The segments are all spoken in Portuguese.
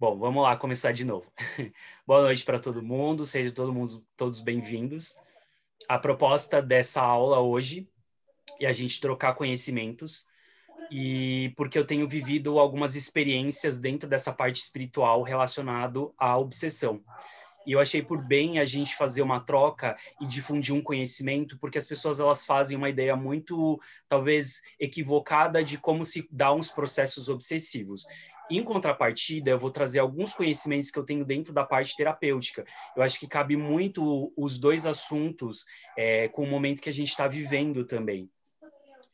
Bom, vamos lá começar de novo. Boa noite para todo mundo, sejam todo mundo, todos bem-vindos. A proposta dessa aula hoje é a gente trocar conhecimentos e porque eu tenho vivido algumas experiências dentro dessa parte espiritual relacionado à obsessão. E eu achei por bem a gente fazer uma troca e difundir um conhecimento, porque as pessoas elas fazem uma ideia muito talvez equivocada de como se dá uns processos obsessivos. Em contrapartida, eu vou trazer alguns conhecimentos que eu tenho dentro da parte terapêutica. Eu acho que cabe muito os dois assuntos é, com o momento que a gente está vivendo também.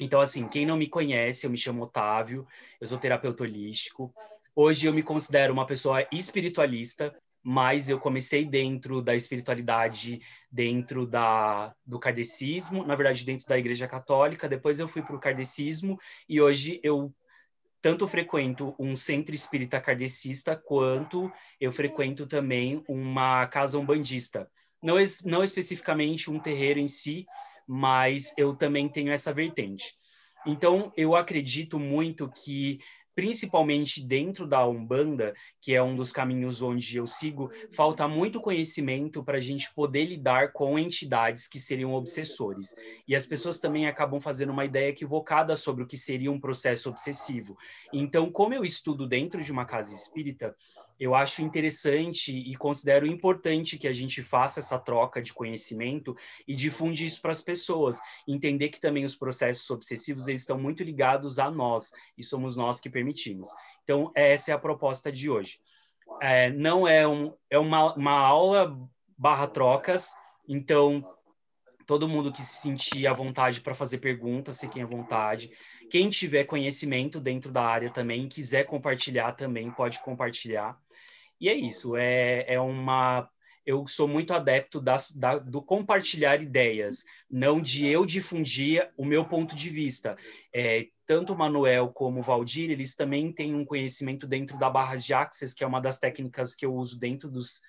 Então, assim, quem não me conhece, eu me chamo Otávio, eu sou terapeuta holístico. Hoje eu me considero uma pessoa espiritualista, mas eu comecei dentro da espiritualidade, dentro da, do kardecismo, na verdade, dentro da Igreja Católica. Depois eu fui para o kardecismo e hoje eu tanto frequento um centro espírita kardecista, quanto eu frequento também uma casa umbandista. Não, es, não especificamente um terreiro em si, mas eu também tenho essa vertente. Então, eu acredito muito que principalmente dentro da Umbanda, que é um dos caminhos onde eu sigo, falta muito conhecimento para a gente poder lidar com entidades que seriam obsessores. E as pessoas também acabam fazendo uma ideia equivocada sobre o que seria um processo obsessivo. Então, como eu estudo dentro de uma casa espírita, eu acho interessante e considero importante que a gente faça essa troca de conhecimento e difunde isso para as pessoas. Entender que também os processos obsessivos eles estão muito ligados a nós e somos nós que permitimos. Então, essa é a proposta de hoje. É, não é, um, é uma, uma aula barra trocas, então todo mundo que se sentir à vontade para fazer perguntas, fiquem à vontade. Quem tiver conhecimento dentro da área também, quiser compartilhar também, pode compartilhar. E é isso, é, é uma. Eu sou muito adepto das, da, do compartilhar ideias, não de eu difundir o meu ponto de vista. É, tanto o Manuel como o Valdir, eles também têm um conhecimento dentro da barra de Access, que é uma das técnicas que eu uso dentro dos,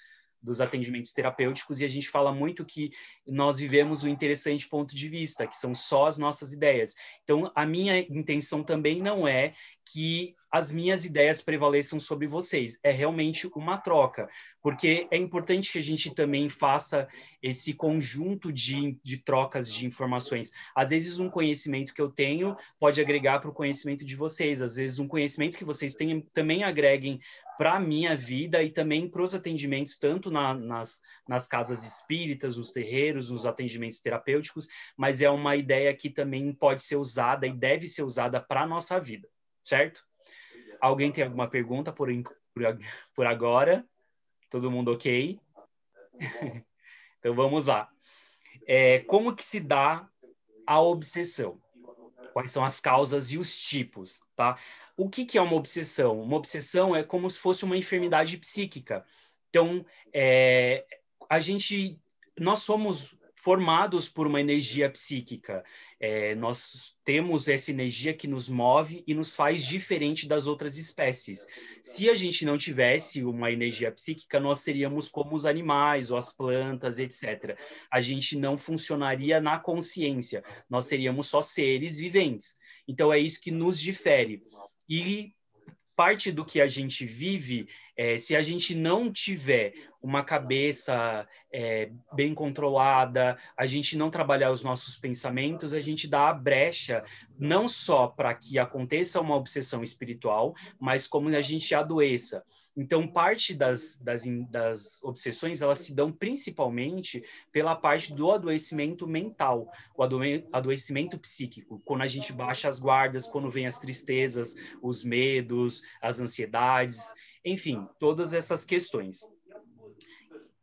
dos atendimentos terapêuticos e a gente fala muito que nós vivemos um interessante ponto de vista, que são só as nossas ideias. Então, a minha intenção também não é que as minhas ideias prevaleçam sobre vocês. É realmente uma troca, porque é importante que a gente também faça esse conjunto de, de trocas de informações. Às vezes, um conhecimento que eu tenho pode agregar para o conhecimento de vocês, às vezes, um conhecimento que vocês têm também agreguem para a minha vida e também para os atendimentos, tanto na, nas, nas casas espíritas, nos terreiros, nos atendimentos terapêuticos, mas é uma ideia que também pode ser usada e deve ser usada para a nossa vida, certo? Alguém tem alguma pergunta por, por, por agora? Todo mundo ok? então vamos lá. É, como que se dá a obsessão? Quais são as causas e os tipos, tá? O que, que é uma obsessão? Uma obsessão é como se fosse uma enfermidade psíquica. Então, é, a gente, nós somos formados por uma energia psíquica. É, nós temos essa energia que nos move e nos faz diferente das outras espécies. Se a gente não tivesse uma energia psíquica, nós seríamos como os animais ou as plantas, etc. A gente não funcionaria na consciência, nós seríamos só seres viventes. Então é isso que nos difere. E parte do que a gente vive, é, se a gente não tiver uma cabeça é, bem controlada, a gente não trabalhar os nossos pensamentos, a gente dá a brecha não só para que aconteça uma obsessão espiritual, mas como a gente adoeça. Então, parte das, das, das obsessões, elas se dão principalmente pela parte do adoecimento mental, o adoecimento psíquico, quando a gente baixa as guardas, quando vem as tristezas, os medos, as ansiedades, enfim, todas essas questões.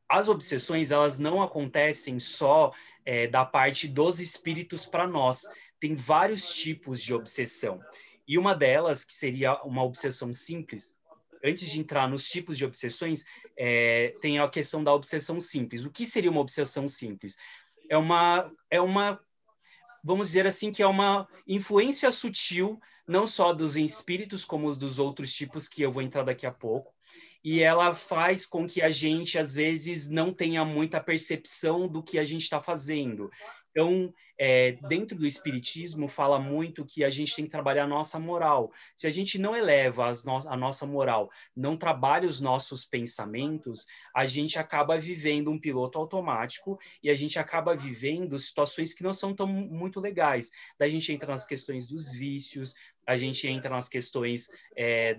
As obsessões, elas não acontecem só é, da parte dos espíritos para nós, tem vários tipos de obsessão. E uma delas, que seria uma obsessão simples, antes de entrar nos tipos de obsessões, é, tem a questão da obsessão simples. O que seria uma obsessão simples? É uma, é uma, vamos dizer assim, que é uma influência sutil, não só dos espíritos, como dos outros tipos que eu vou entrar daqui a pouco. E ela faz com que a gente, às vezes, não tenha muita percepção do que a gente está fazendo. Então, é, dentro do Espiritismo, fala muito que a gente tem que trabalhar a nossa moral. Se a gente não eleva no a nossa moral, não trabalha os nossos pensamentos, a gente acaba vivendo um piloto automático e a gente acaba vivendo situações que não são tão muito legais. Daí a gente entra nas questões dos vícios, a gente entra nas questões é,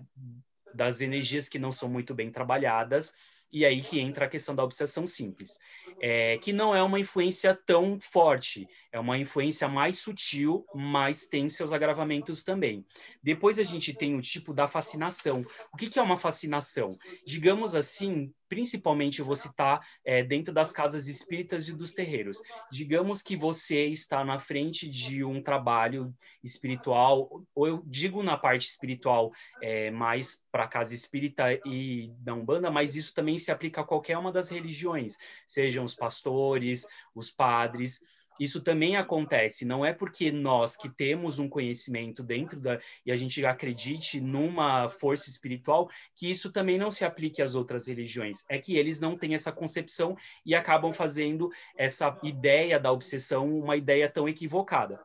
das energias que não são muito bem trabalhadas e aí que entra a questão da obsessão simples, é, que não é uma influência tão forte, é uma influência mais sutil, mas tem seus agravamentos também. Depois a gente tem o tipo da fascinação. O que, que é uma fascinação? Digamos assim, principalmente vou citar é, dentro das casas espíritas e dos terreiros. Digamos que você está na frente de um trabalho espiritual, ou eu digo na parte espiritual é, mais para a casa espírita e da Umbanda, mas isso também se aplica a qualquer uma das religiões, sejam os pastores, os padres isso também acontece. Não é porque nós que temos um conhecimento dentro da e a gente acredite numa força espiritual que isso também não se aplique às outras religiões. É que eles não têm essa concepção e acabam fazendo essa ideia da obsessão uma ideia tão equivocada.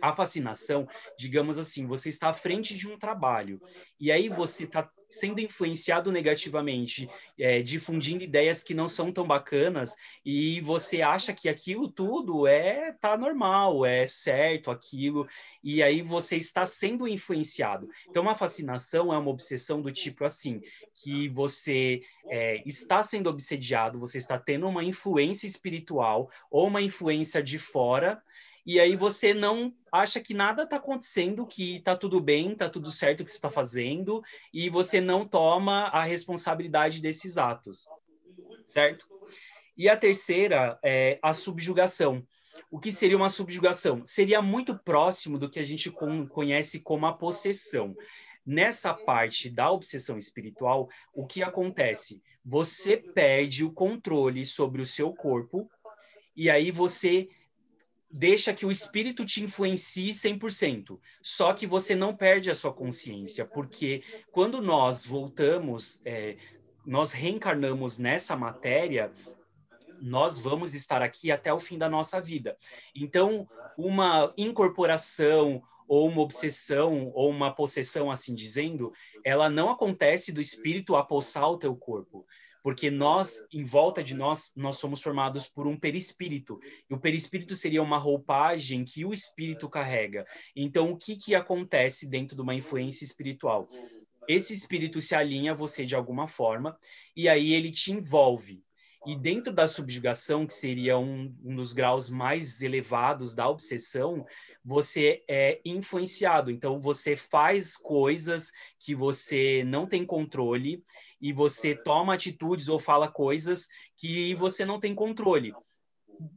A fascinação, digamos assim, você está à frente de um trabalho e aí você está sendo influenciado negativamente, é, difundindo ideias que não são tão bacanas, e você acha que aquilo tudo é tá normal, é certo aquilo, e aí você está sendo influenciado. Então, uma fascinação é uma obsessão do tipo assim, que você é, está sendo obsediado, você está tendo uma influência espiritual ou uma influência de fora e aí você não acha que nada está acontecendo, que está tudo bem, está tudo certo o que você está fazendo, e você não toma a responsabilidade desses atos, certo? E a terceira é a subjugação. O que seria uma subjugação? Seria muito próximo do que a gente conhece como a possessão. Nessa parte da obsessão espiritual, o que acontece? Você perde o controle sobre o seu corpo e aí você deixa que o espírito te influencie 100%. Só que você não perde a sua consciência, porque quando nós voltamos, é, nós reencarnamos nessa matéria, nós vamos estar aqui até o fim da nossa vida. Então, uma incorporação ou uma obsessão ou uma possessão, assim dizendo, ela não acontece do espírito apossar o teu corpo porque nós, em volta de nós, nós somos formados por um perispírito. E o perispírito seria uma roupagem que o espírito carrega. Então, o que, que acontece dentro de uma influência espiritual? Esse espírito se alinha a você de alguma forma, e aí ele te envolve. E dentro da subjugação, que seria um, um dos graus mais elevados da obsessão, você é influenciado. Então, você faz coisas que você não tem controle e você toma atitudes ou fala coisas que você não tem controle.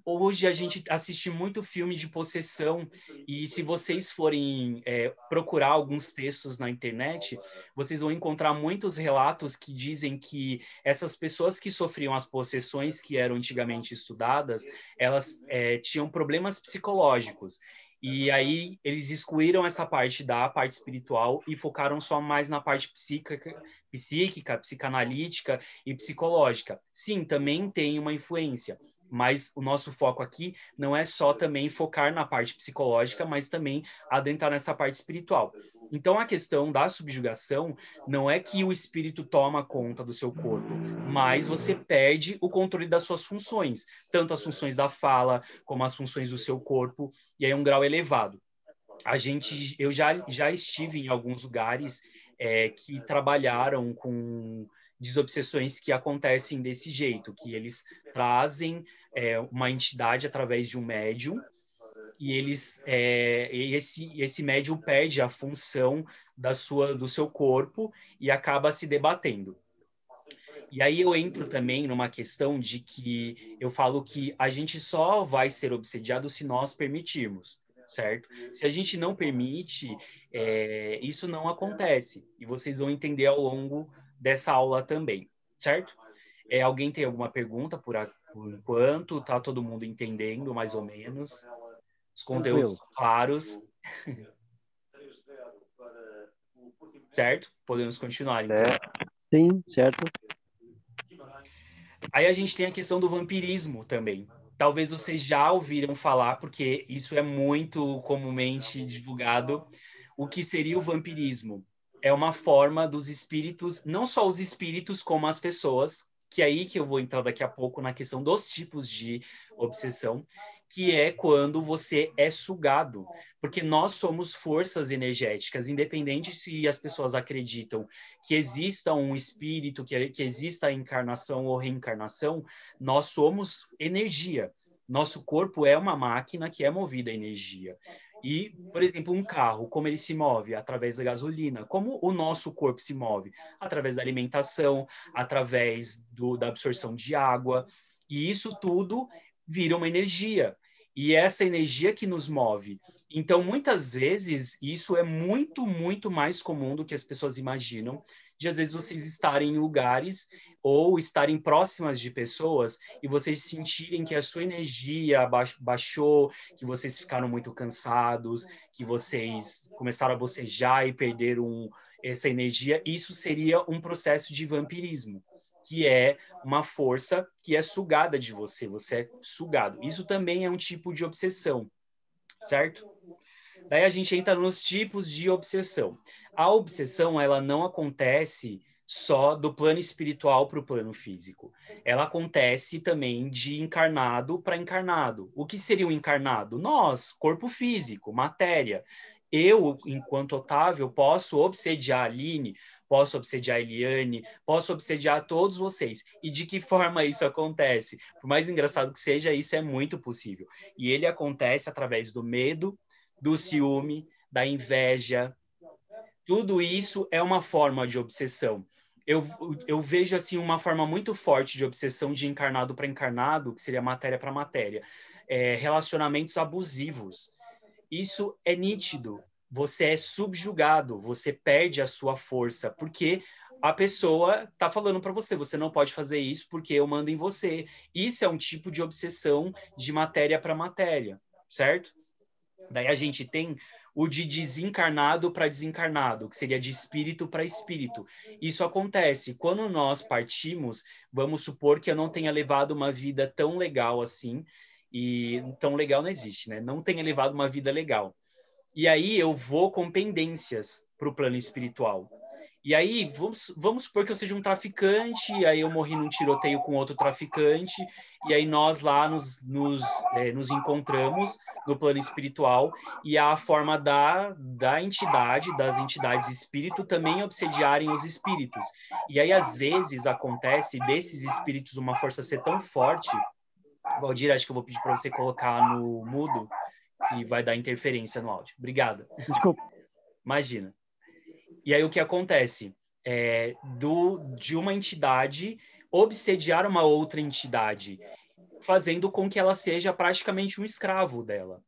Hoje a gente assiste muito filme de possessão e se vocês forem é, procurar alguns textos na internet, vocês vão encontrar muitos relatos que dizem que essas pessoas que sofriam as possessões que eram antigamente estudadas, elas é, tinham problemas psicológicos e aí eles excluíram essa parte da parte espiritual e focaram só mais na parte psíquica, psíquica, psicanalítica e psicológica. Sim, também tem uma influência, mas o nosso foco aqui não é só também focar na parte psicológica, mas também adentrar nessa parte espiritual. Então a questão da subjugação não é que o espírito toma conta do seu corpo, mas você perde o controle das suas funções, tanto as funções da fala como as funções do seu corpo, e aí é um grau elevado. A gente, eu já, já estive em alguns lugares é, que trabalharam com desobsessões que acontecem desse jeito, que eles trazem é, uma entidade através de um médium e eles é, esse esse médium perde a função da sua do seu corpo e acaba se debatendo. E aí eu entro também numa questão de que eu falo que a gente só vai ser obsediado se nós permitirmos, certo? Se a gente não permite, é, isso não acontece. E vocês vão entender ao longo dessa aula também, certo? É, alguém tem alguma pergunta por, a, por enquanto? Tá todo mundo entendendo mais ou menos? Os conteúdos claros. certo? Podemos continuar, então. É, sim, certo. Aí a gente tem a questão do vampirismo também, talvez vocês já ouviram falar, porque isso é muito comumente divulgado, o que seria o vampirismo. É uma forma dos espíritos, não só os espíritos, como as pessoas, que é aí que eu vou entrar daqui a pouco na questão dos tipos de obsessão, que é quando você é sugado, porque nós somos forças energéticas, independente se as pessoas acreditam que exista um espírito, que, que exista encarnação ou reencarnação, nós somos energia. Nosso corpo é uma máquina que é movida a energia. E, por exemplo, um carro, como ele se move? Através da gasolina. Como o nosso corpo se move? Através da alimentação, através do, da absorção de água. E isso tudo vira uma energia e essa energia que nos move. Então, muitas vezes, isso é muito, muito mais comum do que as pessoas imaginam, de às vezes vocês estarem em lugares ou estarem próximas de pessoas e vocês sentirem que a sua energia baixou, que vocês ficaram muito cansados, que vocês começaram a bocejar e perderam essa energia, isso seria um processo de vampirismo que é uma força que é sugada de você, você é sugado. Isso também é um tipo de obsessão, certo? Daí a gente entra nos tipos de obsessão. A obsessão, ela não acontece só do plano espiritual para o plano físico. Ela acontece também de encarnado para encarnado. O que seria um encarnado? Nós, corpo físico, matéria. Eu, enquanto Otávio, posso obsediar a Aline, posso obsediar a Eliane, posso obsediar todos vocês. E de que forma isso acontece? Por mais engraçado que seja, isso é muito possível. E ele acontece através do medo, do ciúme, da inveja. Tudo isso é uma forma de obsessão. Eu, eu vejo assim uma forma muito forte de obsessão de encarnado para encarnado, que seria matéria para matéria. É, relacionamentos abusivos. Isso é nítido você é subjugado, você perde a sua força, porque a pessoa tá falando para você, você não pode fazer isso porque eu mando em você. Isso é um tipo de obsessão de matéria para matéria, certo? Daí a gente tem o de desencarnado para desencarnado, que seria de espírito para espírito. Isso acontece quando nós partimos, vamos supor que eu não tenha levado uma vida tão legal assim, e tão legal não existe, né? Não tenha levado uma vida legal. E aí eu vou com pendências para o plano espiritual. E aí, vamos, vamos supor que eu seja um traficante, e aí eu morri num tiroteio com outro traficante, e aí nós lá nos, nos, é, nos encontramos no plano espiritual, e a forma da, da entidade, das entidades espírito, também obsediarem os espíritos. E aí, às vezes, acontece desses espíritos uma força ser tão forte. Valdir, acho que eu vou pedir para você colocar no mudo que vai dar interferência no áudio. Obrigado. Desculpa. Imagina. E aí o que acontece? É, do, de uma entidade obsediar uma outra entidade, fazendo com que ela seja praticamente um escravo dela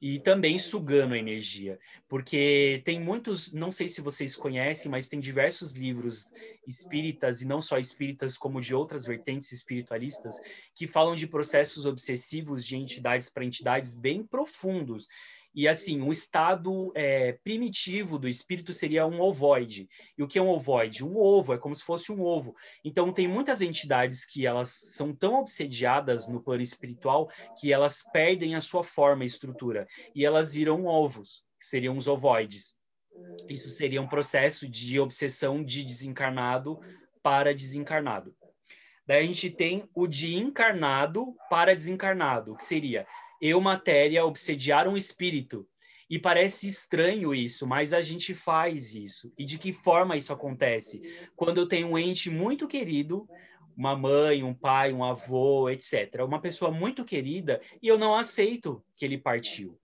e também sugando energia, porque tem muitos, não sei se vocês conhecem, mas tem diversos livros espíritas e não só espíritas como de outras vertentes espiritualistas que falam de processos obsessivos de entidades para entidades bem profundos e assim, um estado é, primitivo do espírito seria um ovoide. E o que é um ovoide? Um ovo, é como se fosse um ovo. Então, tem muitas entidades que elas são tão obsediadas no plano espiritual que elas perdem a sua forma e estrutura. E elas viram ovos, que seriam os ovoides. Isso seria um processo de obsessão de desencarnado para desencarnado. Daí a gente tem o de encarnado para desencarnado, que seria eu, matéria, obsediar um espírito. E parece estranho isso, mas a gente faz isso. E de que forma isso acontece? Quando eu tenho um ente muito querido, uma mãe, um pai, um avô, etc. Uma pessoa muito querida e eu não aceito que ele partiu.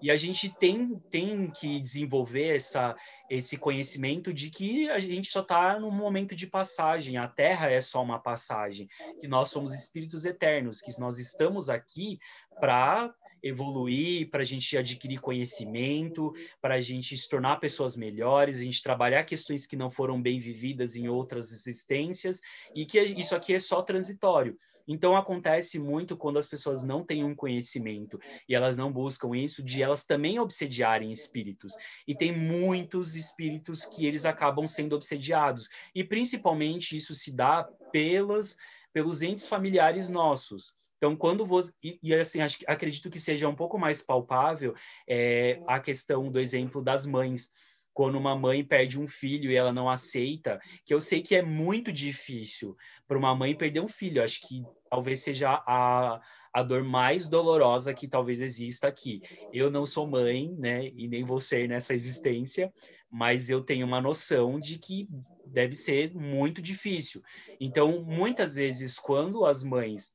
E a gente tem, tem que desenvolver essa, esse conhecimento de que a gente só está num momento de passagem, a Terra é só uma passagem, que nós somos espíritos eternos, que nós estamos aqui para evoluir, para a gente adquirir conhecimento, para a gente se tornar pessoas melhores, a gente trabalhar questões que não foram bem vividas em outras existências e que isso aqui é só transitório. Então acontece muito quando as pessoas não têm um conhecimento e elas não buscam isso, de elas também obsediarem espíritos. E tem muitos espíritos que eles acabam sendo obsediados. E principalmente isso se dá pelas, pelos entes familiares nossos. Então, quando você. E, e assim, acho, acredito que seja um pouco mais palpável é, a questão do exemplo das mães quando uma mãe perde um filho e ela não aceita, que eu sei que é muito difícil para uma mãe perder um filho. Acho que talvez seja a, a dor mais dolorosa que talvez exista aqui. Eu não sou mãe, né, e nem vou ser nessa existência, mas eu tenho uma noção de que deve ser muito difícil. Então, muitas vezes, quando as mães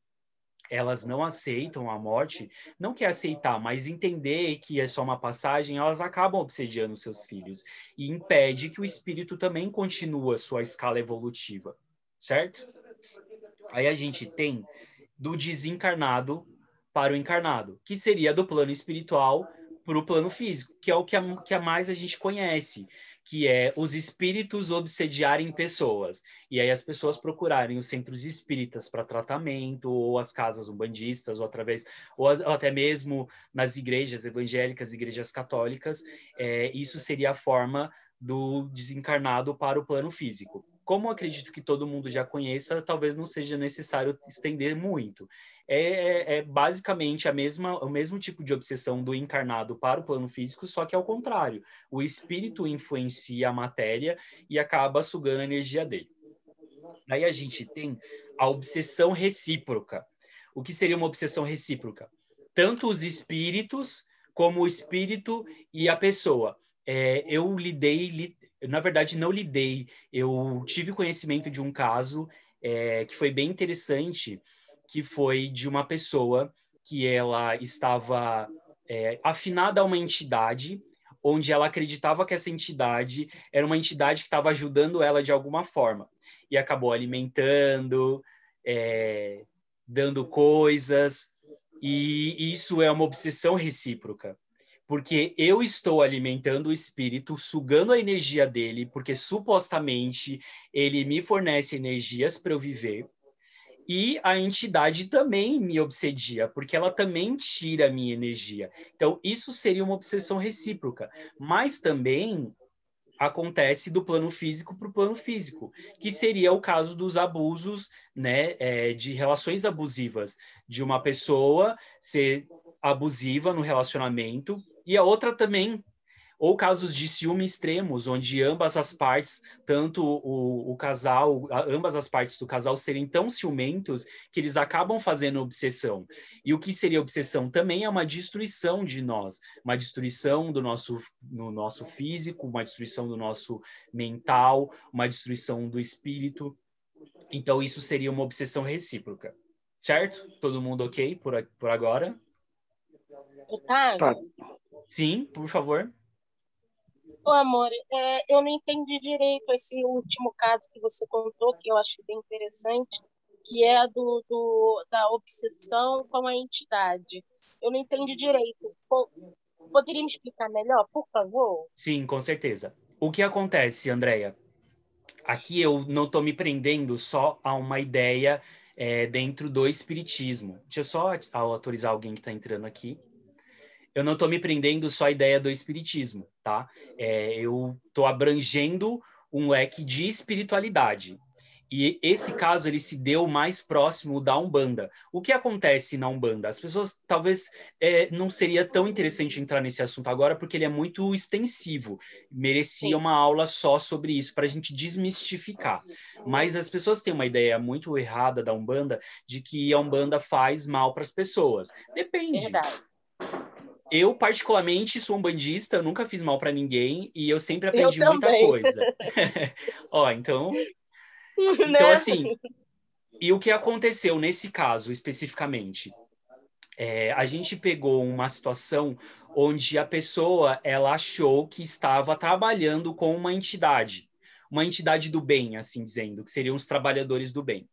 elas não aceitam a morte, não quer aceitar, mas entender que é só uma passagem, elas acabam obsediando seus filhos e impede que o espírito também continue a sua escala evolutiva, certo? Aí a gente tem do desencarnado para o encarnado, que seria do plano espiritual para o plano físico, que é o que a, que a mais a gente conhece que é os espíritos obsediarem pessoas. E aí as pessoas procurarem os centros espíritas para tratamento, ou as casas umbandistas, ou através, ou, ou, até mesmo nas igrejas evangélicas, igrejas católicas. É, isso seria a forma do desencarnado para o plano físico. Como acredito que todo mundo já conheça, talvez não seja necessário estender muito. É, é, é, basicamente a mesma, o mesmo tipo de obsessão do encarnado para o plano físico, só que ao contrário. O espírito influencia a matéria e acaba sugando a energia dele. Aí a gente tem a obsessão recíproca. O que seria uma obsessão recíproca? Tanto os espíritos como o espírito e a pessoa. É, eu lidei, li, na verdade, não lidei, eu tive conhecimento de um caso é, que foi bem interessante, que foi de uma pessoa que ela estava é, afinada a uma entidade, onde ela acreditava que essa entidade era uma entidade que estava ajudando ela de alguma forma. E acabou alimentando, é, dando coisas, e isso é uma obsessão recíproca. Porque eu estou alimentando o espírito, sugando a energia dele, porque supostamente ele me fornece energias para eu viver e a entidade também me obsedia, porque ela também tira a minha energia. Então, isso seria uma obsessão recíproca. Mas também acontece do plano físico para o plano físico, que seria o caso dos abusos, né, é, de relações abusivas, de uma pessoa ser abusiva no relacionamento e a outra também ou casos de ciúme extremos, onde ambas as partes, tanto o, o casal, ambas as partes do casal serem tão ciumentos que eles acabam fazendo obsessão. E o que seria obsessão também é uma destruição de nós, uma destruição do nosso, no nosso físico, uma destruição do nosso mental, uma destruição do espírito. Então, isso seria uma obsessão recíproca. Certo? Todo mundo ok por, por agora? Tá. Sim, por favor. Ô, amor, é, eu não entendi direito esse último caso que você contou, que eu achei bem interessante, que é do, do da obsessão com a entidade. Eu não entendi direito. Poderia me explicar melhor, por favor? Sim, com certeza. O que acontece, Andréia? Aqui eu não estou me prendendo só a uma ideia é, dentro do espiritismo. Deixa eu só autorizar alguém que está entrando aqui eu não estou me prendendo só à ideia do espiritismo, tá? É, eu estou abrangendo um leque de espiritualidade. E esse caso ele se deu mais próximo da Umbanda. O que acontece na Umbanda? As pessoas talvez é, não seria tão interessante entrar nesse assunto agora porque ele é muito extensivo. Merecia Sim. uma aula só sobre isso para a gente desmistificar. Mas as pessoas têm uma ideia muito errada da Umbanda de que a Umbanda faz mal para as pessoas. Depende. Verdade eu, particularmente, sou um bandista, eu nunca fiz mal para ninguém e eu sempre aprendi eu muita coisa. Ó, então. Então, né? assim. E o que aconteceu nesse caso especificamente? É, a gente pegou uma situação onde a pessoa ela achou que estava trabalhando com uma entidade, uma entidade do bem, assim dizendo, que seriam os trabalhadores do bem.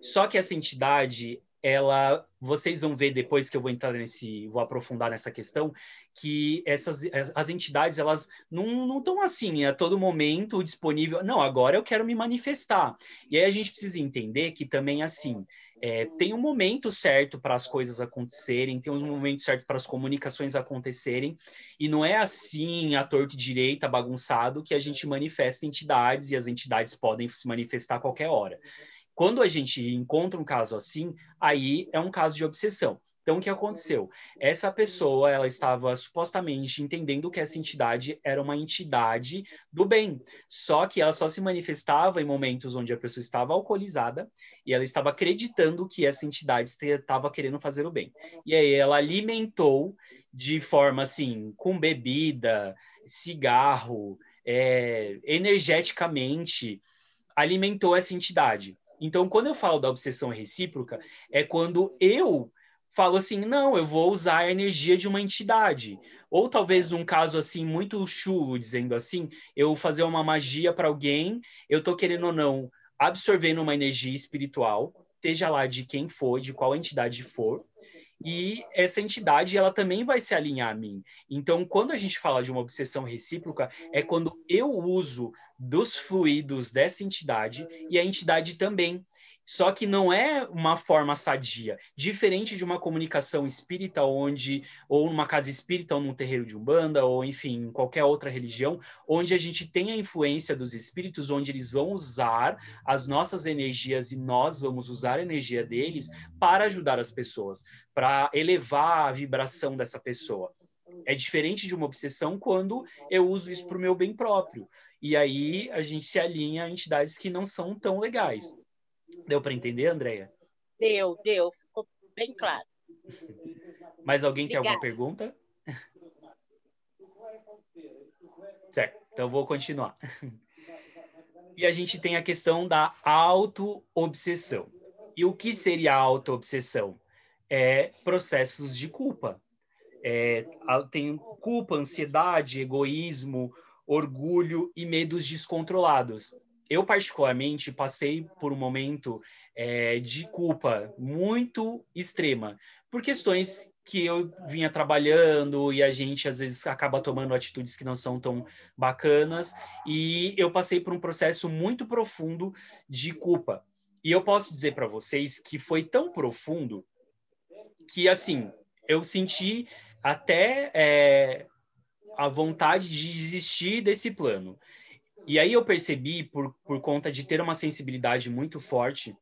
Só que essa entidade ela vocês vão ver depois que eu vou entrar nesse vou aprofundar nessa questão que essas as, entidades elas não estão assim a todo momento disponível não agora eu quero me manifestar. E aí a gente precisa entender que também assim é, tem um momento certo para as coisas acontecerem tem um momento certo para as comunicações acontecerem e não é assim a torta direita bagunçado que a gente manifesta entidades e as entidades podem se manifestar a qualquer hora Quando a gente encontra um caso assim, aí é um caso de obsessão. Então, o que aconteceu? Essa pessoa, ela estava supostamente entendendo que essa entidade era uma entidade do bem, só que ela só se manifestava em momentos onde a pessoa estava alcoolizada e ela estava acreditando que essa entidade estava querendo fazer o bem. E aí ela alimentou de forma assim, com bebida, cigarro, é, energeticamente, alimentou essa entidade. Então, quando eu falo da obsessão recíproca, é quando eu falo assim, não, eu vou usar a energia de uma entidade. Ou talvez num caso assim muito chulo, dizendo assim, eu fazer uma magia para alguém, eu tô querendo ou não absorvendo uma energia espiritual, seja lá de quem for, de qual entidade for, e essa entidade ela também vai se alinhar a mim. Então, quando a gente fala de uma obsessão recíproca, é quando eu uso dos fluidos dessa entidade e a entidade também. Só que não é uma forma sadia, diferente de uma comunicação espírita onde ou numa casa espírita ou num terreiro de umbanda ou enfim, em qualquer outra religião, onde a gente tem a influência dos espíritos, onde eles vão usar as nossas energias e nós vamos usar a energia deles para ajudar as pessoas, para elevar a vibração dessa pessoa. É diferente de uma obsessão quando eu uso isso para o meu bem próprio. E aí a gente se alinha a entidades que não são tão legais. Deu para entender, Andréia? Deu, deu. Ficou bem claro. Mais alguém tem alguma pergunta? Certo, então vou continuar. E a gente tem a questão da auto-obsessão. E o que seria a auto-obsessão? É processos de culpa. É, tem culpa, ansiedade, egoísmo, orgulho e medos descontrolados eu particularmente passei por um momento é, de culpa muito extrema por questões que eu vinha trabalhando e a gente às vezes acaba tomando atitudes que não são tão bacanas. E eu passei por um processo muito profundo de culpa. E eu posso dizer para vocês que foi tão profundo que assim eu senti até é, a vontade de desistir desse plano e aí eu percebi, por, por conta de ter uma sensibilidade muito forte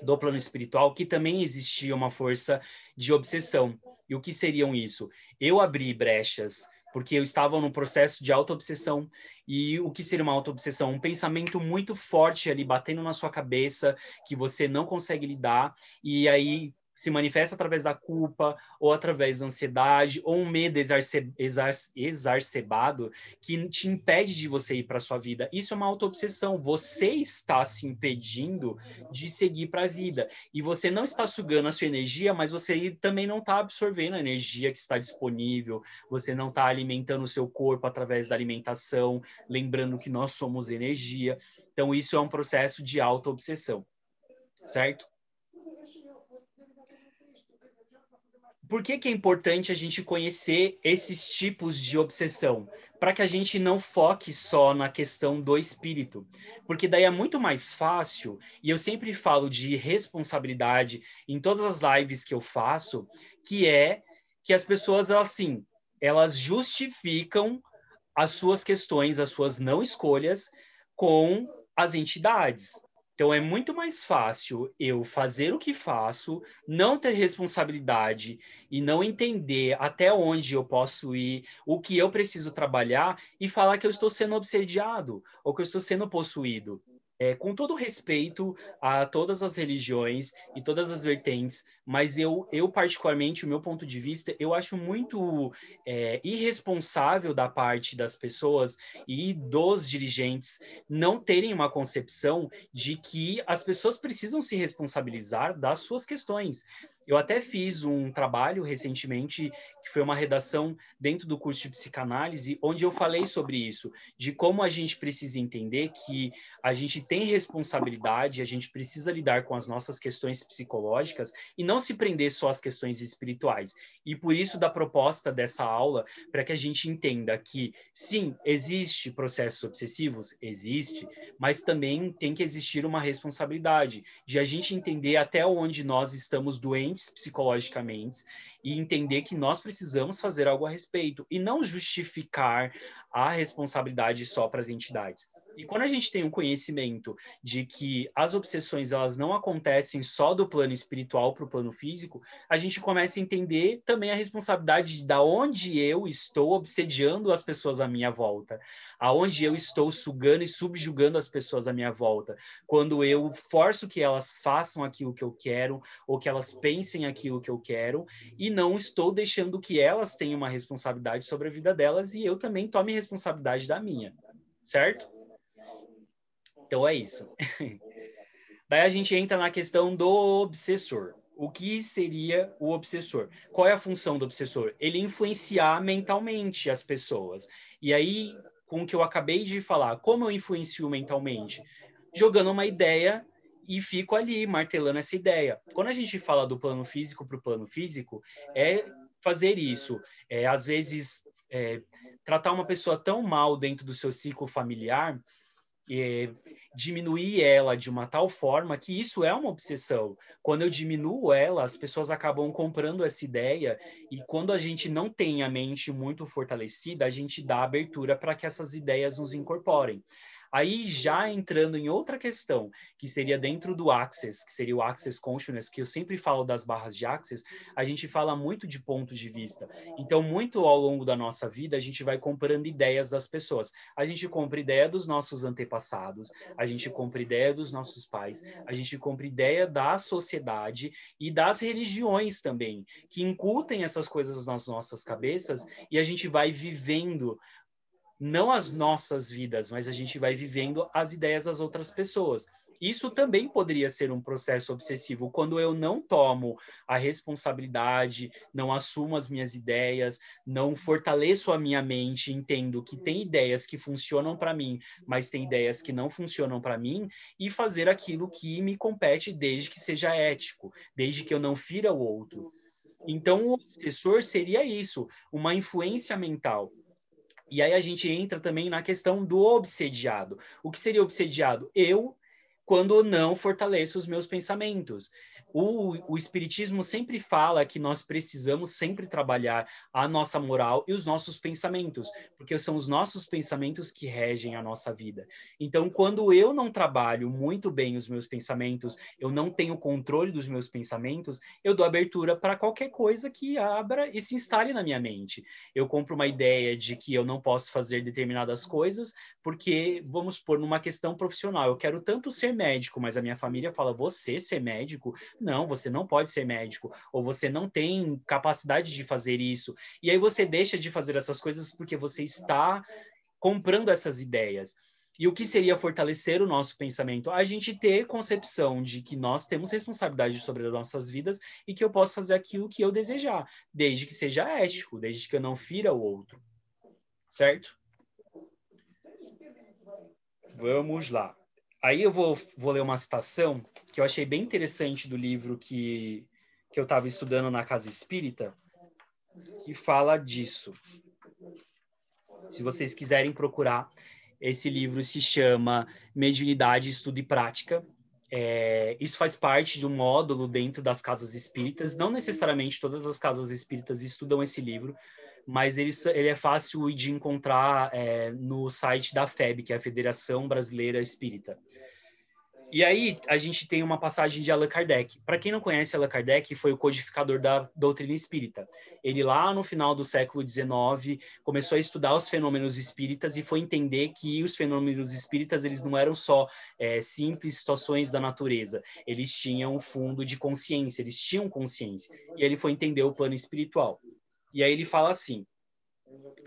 do plano espiritual, que também existia uma força de obsessão. E o que seriam isso? Eu abri brechas porque eu estava num processo de auto-obsessão. E o que seria uma auto-obsessão? Um pensamento muito forte ali batendo na sua cabeça que você não consegue lidar, e aí se manifesta através da culpa, ou através da ansiedade, ou um medo exacerbado que te impede de você ir para sua vida. Isso é uma auto-obsessão. Você está se impedindo de seguir para a vida. E você não está sugando a sua energia, mas você também não está absorvendo a energia que está disponível, você não está alimentando o seu corpo através da alimentação, lembrando que nós somos energia. Então, isso é um processo de auto-obsessão, certo? Por que, que é importante a gente conhecer esses tipos de obsessão? Para que a gente não foque só na questão do espírito. Porque daí é muito mais fácil, e eu sempre falo de responsabilidade em todas as lives que eu faço, que é que as pessoas, assim, elas justificam as suas questões, as suas não escolhas com as entidades. Então é muito mais fácil eu fazer o que faço, não ter responsabilidade e não entender até onde eu posso ir, o que eu preciso trabalhar e falar que eu estou sendo obsediado ou que eu estou sendo possuído é, com todo respeito a todas as religiões e todas as vertentes, mas eu, eu particularmente, o meu ponto de vista, eu acho muito é, irresponsável da parte das pessoas e dos dirigentes não terem uma concepção de que as pessoas precisam se responsabilizar das suas questões. Eu até fiz um trabalho recentemente, que foi uma redação dentro do curso de psicanálise, onde eu falei sobre isso, de como a gente precisa entender que a gente tem responsabilidade, a gente precisa lidar com as nossas questões psicológicas e não se prender só às questões espirituais. E por isso da proposta dessa aula, para que a gente entenda que sim, existe processos obsessivos, existe, mas também tem que existir uma responsabilidade de a gente entender até onde nós estamos doentes psicologicamente e entender que nós precisamos fazer algo a respeito e não justificar a responsabilidade só para as entidades. E quando a gente tem um conhecimento de que as obsessões elas não acontecem só do plano espiritual para o plano físico, a gente começa a entender também a responsabilidade de da onde eu estou obsediando as pessoas à minha volta, aonde eu estou sugando e subjugando as pessoas à minha volta, quando eu forço que elas façam aquilo que eu quero ou que elas pensem aquilo que eu quero e não estou deixando que elas tenham uma responsabilidade sobre a vida delas e eu também tome responsabilidade da minha, certo? Então é isso. Daí a gente entra na questão do obsessor. O que seria o obsessor? Qual é a função do obsessor? Ele influenciar mentalmente as pessoas. E aí, com o que eu acabei de falar, como eu influencio mentalmente? Jogando uma ideia e fico ali martelando essa ideia. Quando a gente fala do plano físico para o plano físico, é fazer isso. É, às vezes, é, tratar uma pessoa tão mal dentro do seu ciclo familiar é, diminuir ela de uma tal forma que isso é uma obsessão. Quando eu diminuo ela, as pessoas acabam comprando essa ideia e quando a gente não tem a mente muito fortalecida, a gente dá abertura para que essas ideias nos incorporem. Aí já entrando em outra questão, que seria dentro do Access, que seria o Access Consciousness, que eu sempre falo das barras de Access, a gente fala muito de pontos de vista. Então, muito ao longo da nossa vida, a gente vai comprando ideias das pessoas. A gente compra ideia dos nossos antepassados, a gente compra ideia dos nossos pais, a gente compra ideia da sociedade e das religiões também, que incutem essas coisas nas nossas cabeças e a gente vai vivendo não as nossas vidas, mas a gente vai vivendo as ideias das outras pessoas. Isso também poderia ser um processo obsessivo quando eu não tomo a responsabilidade, não assumo as minhas ideias, não fortaleço a minha mente, entendo que tem ideias que funcionam para mim, mas tem ideias que não funcionam para mim e fazer aquilo que me compete desde que seja ético, desde que eu não fira o outro. Então, o obsessor seria isso, uma influência mental e aí a gente entra também na questão do obsediado. O que seria obsediado? Eu, quando não fortaleço os meus pensamentos. O, o Espiritismo sempre fala que nós precisamos sempre trabalhar a nossa moral e os nossos pensamentos, porque são os nossos pensamentos que regem a nossa vida. Então, quando eu não trabalho muito bem os meus pensamentos, eu não tenho controle dos meus pensamentos, eu dou abertura para qualquer coisa que abra e se instale na minha mente. Eu compro uma ideia de que eu não posso fazer determinadas coisas, porque, vamos pôr, numa questão profissional, eu quero tanto ser médico, mas a minha família fala: você ser médico? Não, você não pode ser médico, ou você não tem capacidade de fazer isso. E aí você deixa de fazer essas coisas porque você está comprando essas ideias. E o que seria fortalecer o nosso pensamento? A gente ter concepção de que nós temos responsabilidade sobre as nossas vidas e que eu posso fazer aquilo que eu desejar, desde que seja ético, desde que eu não fira o outro. Certo? Vamos lá. Aí eu vou, vou ler uma citação que eu achei bem interessante do livro que, que eu estava estudando na Casa Espírita, que fala disso. Se vocês quiserem procurar, esse livro se chama Mediunidade, Estudo e Prática. É, isso faz parte de um módulo dentro das casas espíritas. Não necessariamente todas as casas espíritas estudam esse livro, mas ele, ele é fácil de encontrar é, no site da FEB, que é a Federação Brasileira Espírita. E aí a gente tem uma passagem de Allan Kardec. Para quem não conhece Allan Kardec, foi o codificador da doutrina espírita. Ele lá no final do século XIX começou a estudar os fenômenos espíritas e foi entender que os fenômenos espíritas eles não eram só é, simples situações da natureza. Eles tinham um fundo de consciência. Eles tinham consciência. E ele foi entender o plano espiritual. E aí ele fala assim: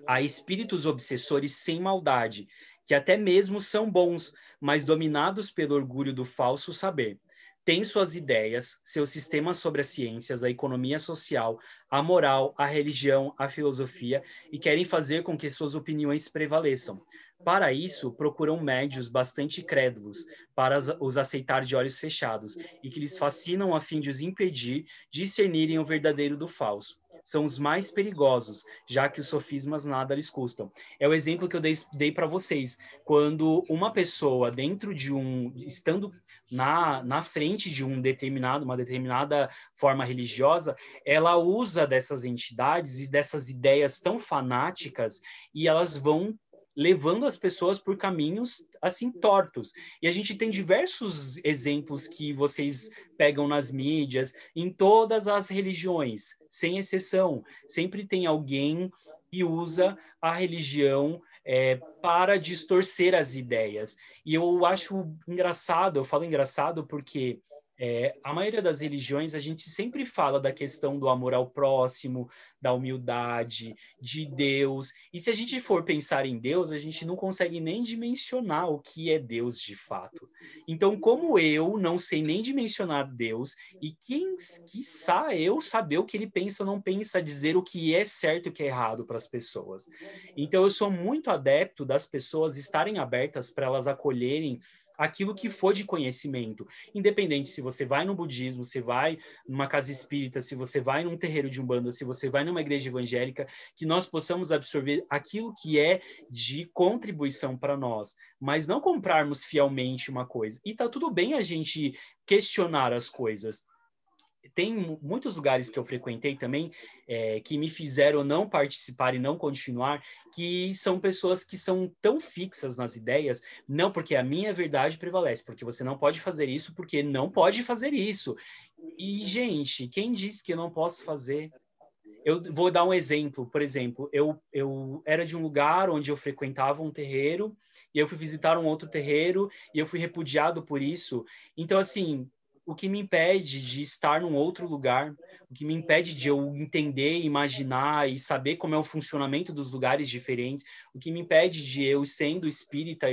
há espíritos obsessores sem maldade, que até mesmo são bons, mas dominados pelo orgulho do falso saber. Têm suas ideias, seus sistemas sobre as ciências, a economia social, a moral, a religião, a filosofia e querem fazer com que suas opiniões prevaleçam. Para isso, procuram médios bastante crédulos para os aceitar de olhos fechados e que lhes fascinam a fim de os impedir discernirem o verdadeiro do falso. São os mais perigosos, já que os sofismas nada lhes custam. É o exemplo que eu dei, dei para vocês. Quando uma pessoa dentro de um, estando na, na frente de um determinado, uma determinada forma religiosa, ela usa dessas entidades e dessas ideias tão fanáticas e elas vão levando as pessoas por caminhos assim tortos. E a gente tem diversos exemplos que vocês pegam nas mídias, em todas as religiões, sem exceção. Sempre tem alguém que usa a religião é, para distorcer as ideias. E eu acho engraçado, eu falo engraçado porque é, a maioria das religiões, a gente sempre fala da questão do amor ao próximo, da humildade, de Deus. E se a gente for pensar em Deus, a gente não consegue nem dimensionar o que é Deus de fato. Então, como eu não sei nem dimensionar Deus, e quem, quiçá eu saber o que ele pensa ou não pensa, dizer o que é certo e o que é errado para as pessoas. Então, eu sou muito adepto das pessoas estarem abertas para elas acolherem aquilo que for de conhecimento, independente se você vai no budismo, se vai numa casa espírita, se você vai num terreiro de umbanda, se você vai numa igreja evangélica, que nós possamos absorver aquilo que é de contribuição para nós, mas não comprarmos fielmente uma coisa. E tá tudo bem a gente questionar as coisas tem muitos lugares que eu frequentei também é, que me fizeram não participar e não continuar, que são pessoas que são tão fixas nas ideias, não porque a minha verdade prevalece, porque você não pode fazer isso, porque não pode fazer isso. E, gente, quem disse que eu não posso fazer? Eu vou dar um exemplo, por exemplo, eu, eu era de um lugar onde eu frequentava um terreiro, e eu fui visitar um outro terreiro, e eu fui repudiado por isso. Então, assim, o que me impede de estar num outro lugar, o que me impede de eu entender, imaginar e saber como é o funcionamento dos lugares diferentes, o que me impede de eu, sendo espírita,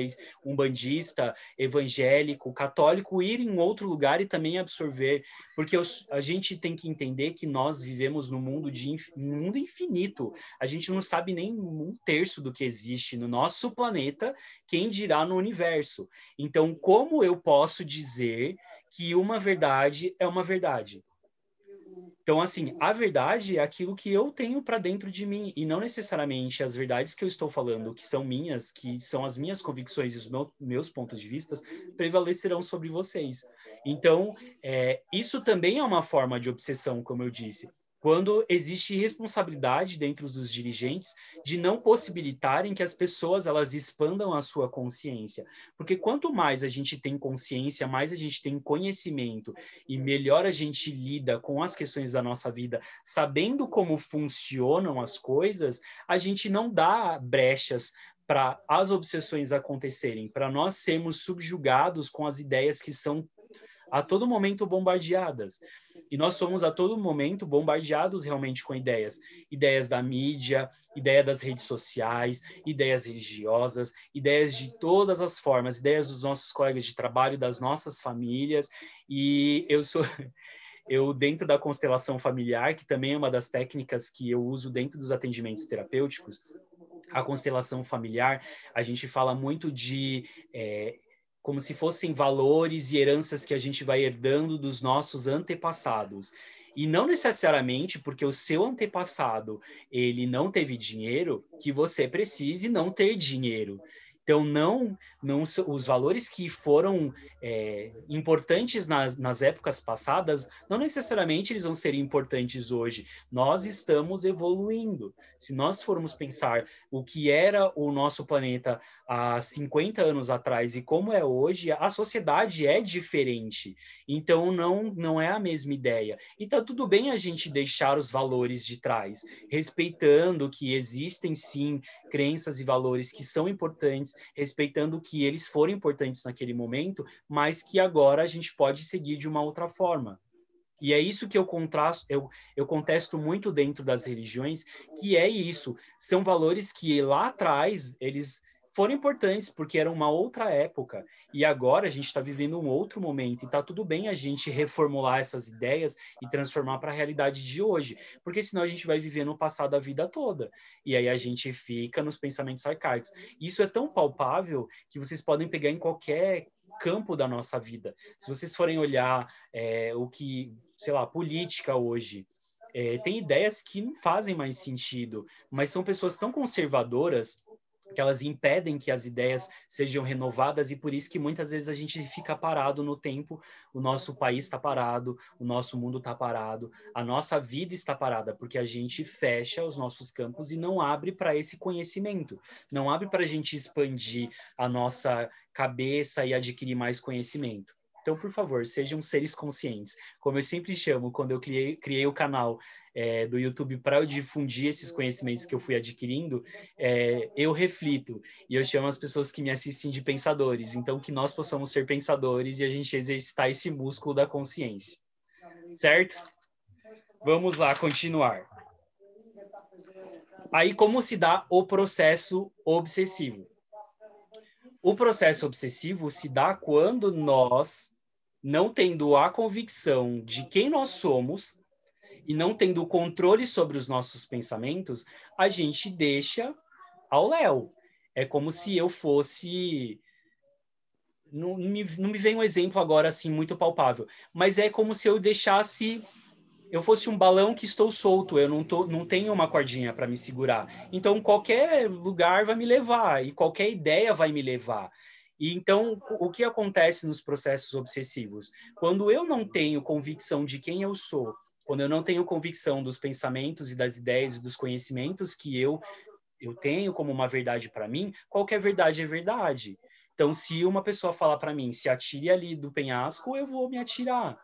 umbandista, evangélico, católico, ir em outro lugar e também absorver, porque eu, a gente tem que entender que nós vivemos num mundo de num mundo infinito. A gente não sabe nem um terço do que existe no nosso planeta, quem dirá no universo. Então, como eu posso dizer que uma verdade é uma verdade. Então, assim, a verdade é aquilo que eu tenho para dentro de mim e não necessariamente as verdades que eu estou falando, que são minhas, que são as minhas convicções e os meus pontos de vista, prevalecerão sobre vocês. Então, é, isso também é uma forma de obsessão, como eu disse quando existe responsabilidade dentro dos dirigentes de não possibilitarem que as pessoas elas expandam a sua consciência, porque quanto mais a gente tem consciência, mais a gente tem conhecimento e melhor a gente lida com as questões da nossa vida, sabendo como funcionam as coisas, a gente não dá brechas para as obsessões acontecerem, para nós sermos subjugados com as ideias que são a todo momento bombardeadas. E nós somos a todo momento bombardeados realmente com ideias. Ideias da mídia, ideia das redes sociais, ideias religiosas, ideias de todas as formas, ideias dos nossos colegas de trabalho, das nossas famílias. E eu sou. Eu, dentro da constelação familiar, que também é uma das técnicas que eu uso dentro dos atendimentos terapêuticos, a constelação familiar, a gente fala muito de é, como se fossem valores e heranças que a gente vai herdando dos nossos antepassados. E não necessariamente porque o seu antepassado ele não teve dinheiro que você precise não ter dinheiro. Então, não, não os valores que foram é, importantes nas, nas épocas passadas, não necessariamente eles vão ser importantes hoje. Nós estamos evoluindo. Se nós formos pensar o que era o nosso planeta há 50 anos atrás e como é hoje, a sociedade é diferente. Então, não, não é a mesma ideia. E tá tudo bem a gente deixar os valores de trás, respeitando que existem sim crenças e valores que são importantes, respeitando que eles foram importantes naquele momento, mas que agora a gente pode seguir de uma outra forma. E é isso que eu contrasto, eu, eu contesto muito dentro das religiões, que é isso. São valores que lá atrás eles foram importantes porque era uma outra época e agora a gente está vivendo um outro momento e está tudo bem a gente reformular essas ideias e transformar para a realidade de hoje, porque senão a gente vai viver no passado a vida toda e aí a gente fica nos pensamentos arcaicos. Isso é tão palpável que vocês podem pegar em qualquer campo da nossa vida. Se vocês forem olhar é, o que, sei lá, política hoje, é, tem ideias que não fazem mais sentido, mas são pessoas tão conservadoras que elas impedem que as ideias sejam renovadas e por isso que muitas vezes a gente fica parado no tempo, o nosso país está parado, o nosso mundo está parado, a nossa vida está parada, porque a gente fecha os nossos campos e não abre para esse conhecimento, não abre para a gente expandir a nossa cabeça e adquirir mais conhecimento. Então, por favor, sejam seres conscientes. Como eu sempre chamo, quando eu criei, criei o canal é, do YouTube para eu difundir esses conhecimentos que eu fui adquirindo, é, eu reflito e eu chamo as pessoas que me assistem de pensadores. Então, que nós possamos ser pensadores e a gente exercitar esse músculo da consciência. Certo? Vamos lá, continuar. Aí, como se dá o processo obsessivo? O processo obsessivo se dá quando nós, não tendo a convicção de quem nós somos e não tendo controle sobre os nossos pensamentos, a gente deixa ao léu. É como se eu fosse. Não, me, não me vem um exemplo agora assim muito palpável, mas é como se eu deixasse eu fosse um balão que estou solto, eu não, tô, não tenho uma cordinha para me segurar. Então, qualquer lugar vai me levar e qualquer ideia vai me levar. E então, o que acontece nos processos obsessivos? Quando eu não tenho convicção de quem eu sou, quando eu não tenho convicção dos pensamentos e das ideias e dos conhecimentos que eu eu tenho como uma verdade para mim, qualquer verdade é verdade. Então, se uma pessoa falar para mim, se atire ali do penhasco, eu vou me atirar.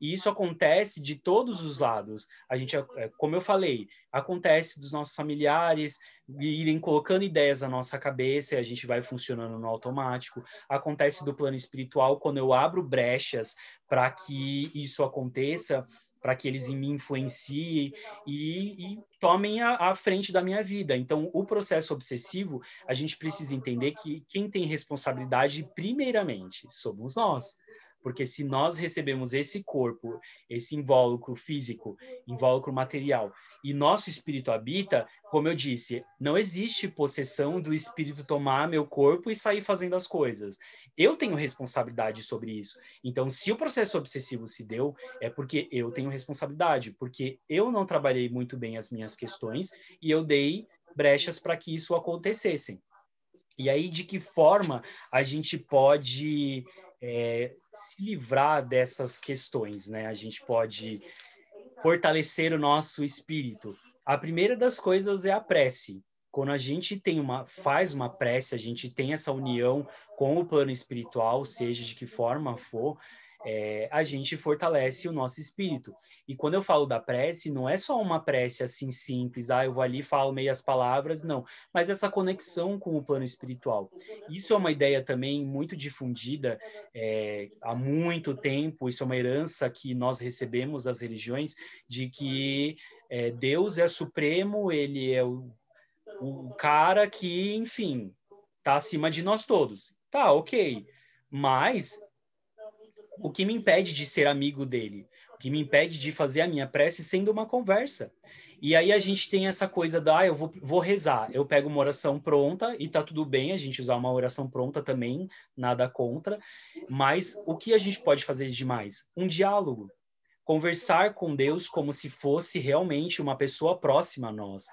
E isso acontece de todos os lados. A gente, é, como eu falei, acontece dos nossos familiares irem colocando ideias na nossa cabeça e a gente vai funcionando no automático. Acontece do plano espiritual quando eu abro brechas para que isso aconteça para que eles me influenciem e, e tomem a, a, frente da minha vida. Então, o processo obsessivo, a gente precisa entender que quem tem responsabilidade, primeiramente, somos nós. Porque se nós recebemos esse corpo, esse invólucro físico, invólucro material, e nosso espírito habita, como eu disse, não existe possessão do espírito tomar meu corpo e sair fazendo as coisas. Eu tenho responsabilidade sobre isso. Então, se o processo obsessivo se deu, é porque eu tenho responsabilidade, porque eu não trabalhei muito bem as minhas questões e eu dei brechas para que isso acontecesse. E aí, de que forma a gente pode é, se livrar dessas questões, né? A gente pode fortalecer o nosso espírito. A primeira das coisas é a prece. Quando a gente tem uma faz uma prece, a gente tem essa união com o plano espiritual, seja de que forma for, é, a gente fortalece o nosso espírito. E quando eu falo da prece, não é só uma prece assim simples, ah, eu vou ali falo meias palavras, não, mas essa conexão com o plano espiritual. Isso é uma ideia também muito difundida é, há muito tempo, isso é uma herança que nós recebemos das religiões, de que é, Deus é supremo, ele é o, o cara que, enfim, está acima de nós todos. Tá, ok. Mas o que me impede de ser amigo dele? O que me impede de fazer a minha prece sendo uma conversa? E aí a gente tem essa coisa da, ah, eu vou, vou rezar, eu pego uma oração pronta e tá tudo bem a gente usar uma oração pronta também, nada contra, mas o que a gente pode fazer demais? Um diálogo. Conversar com Deus como se fosse realmente uma pessoa próxima a nós.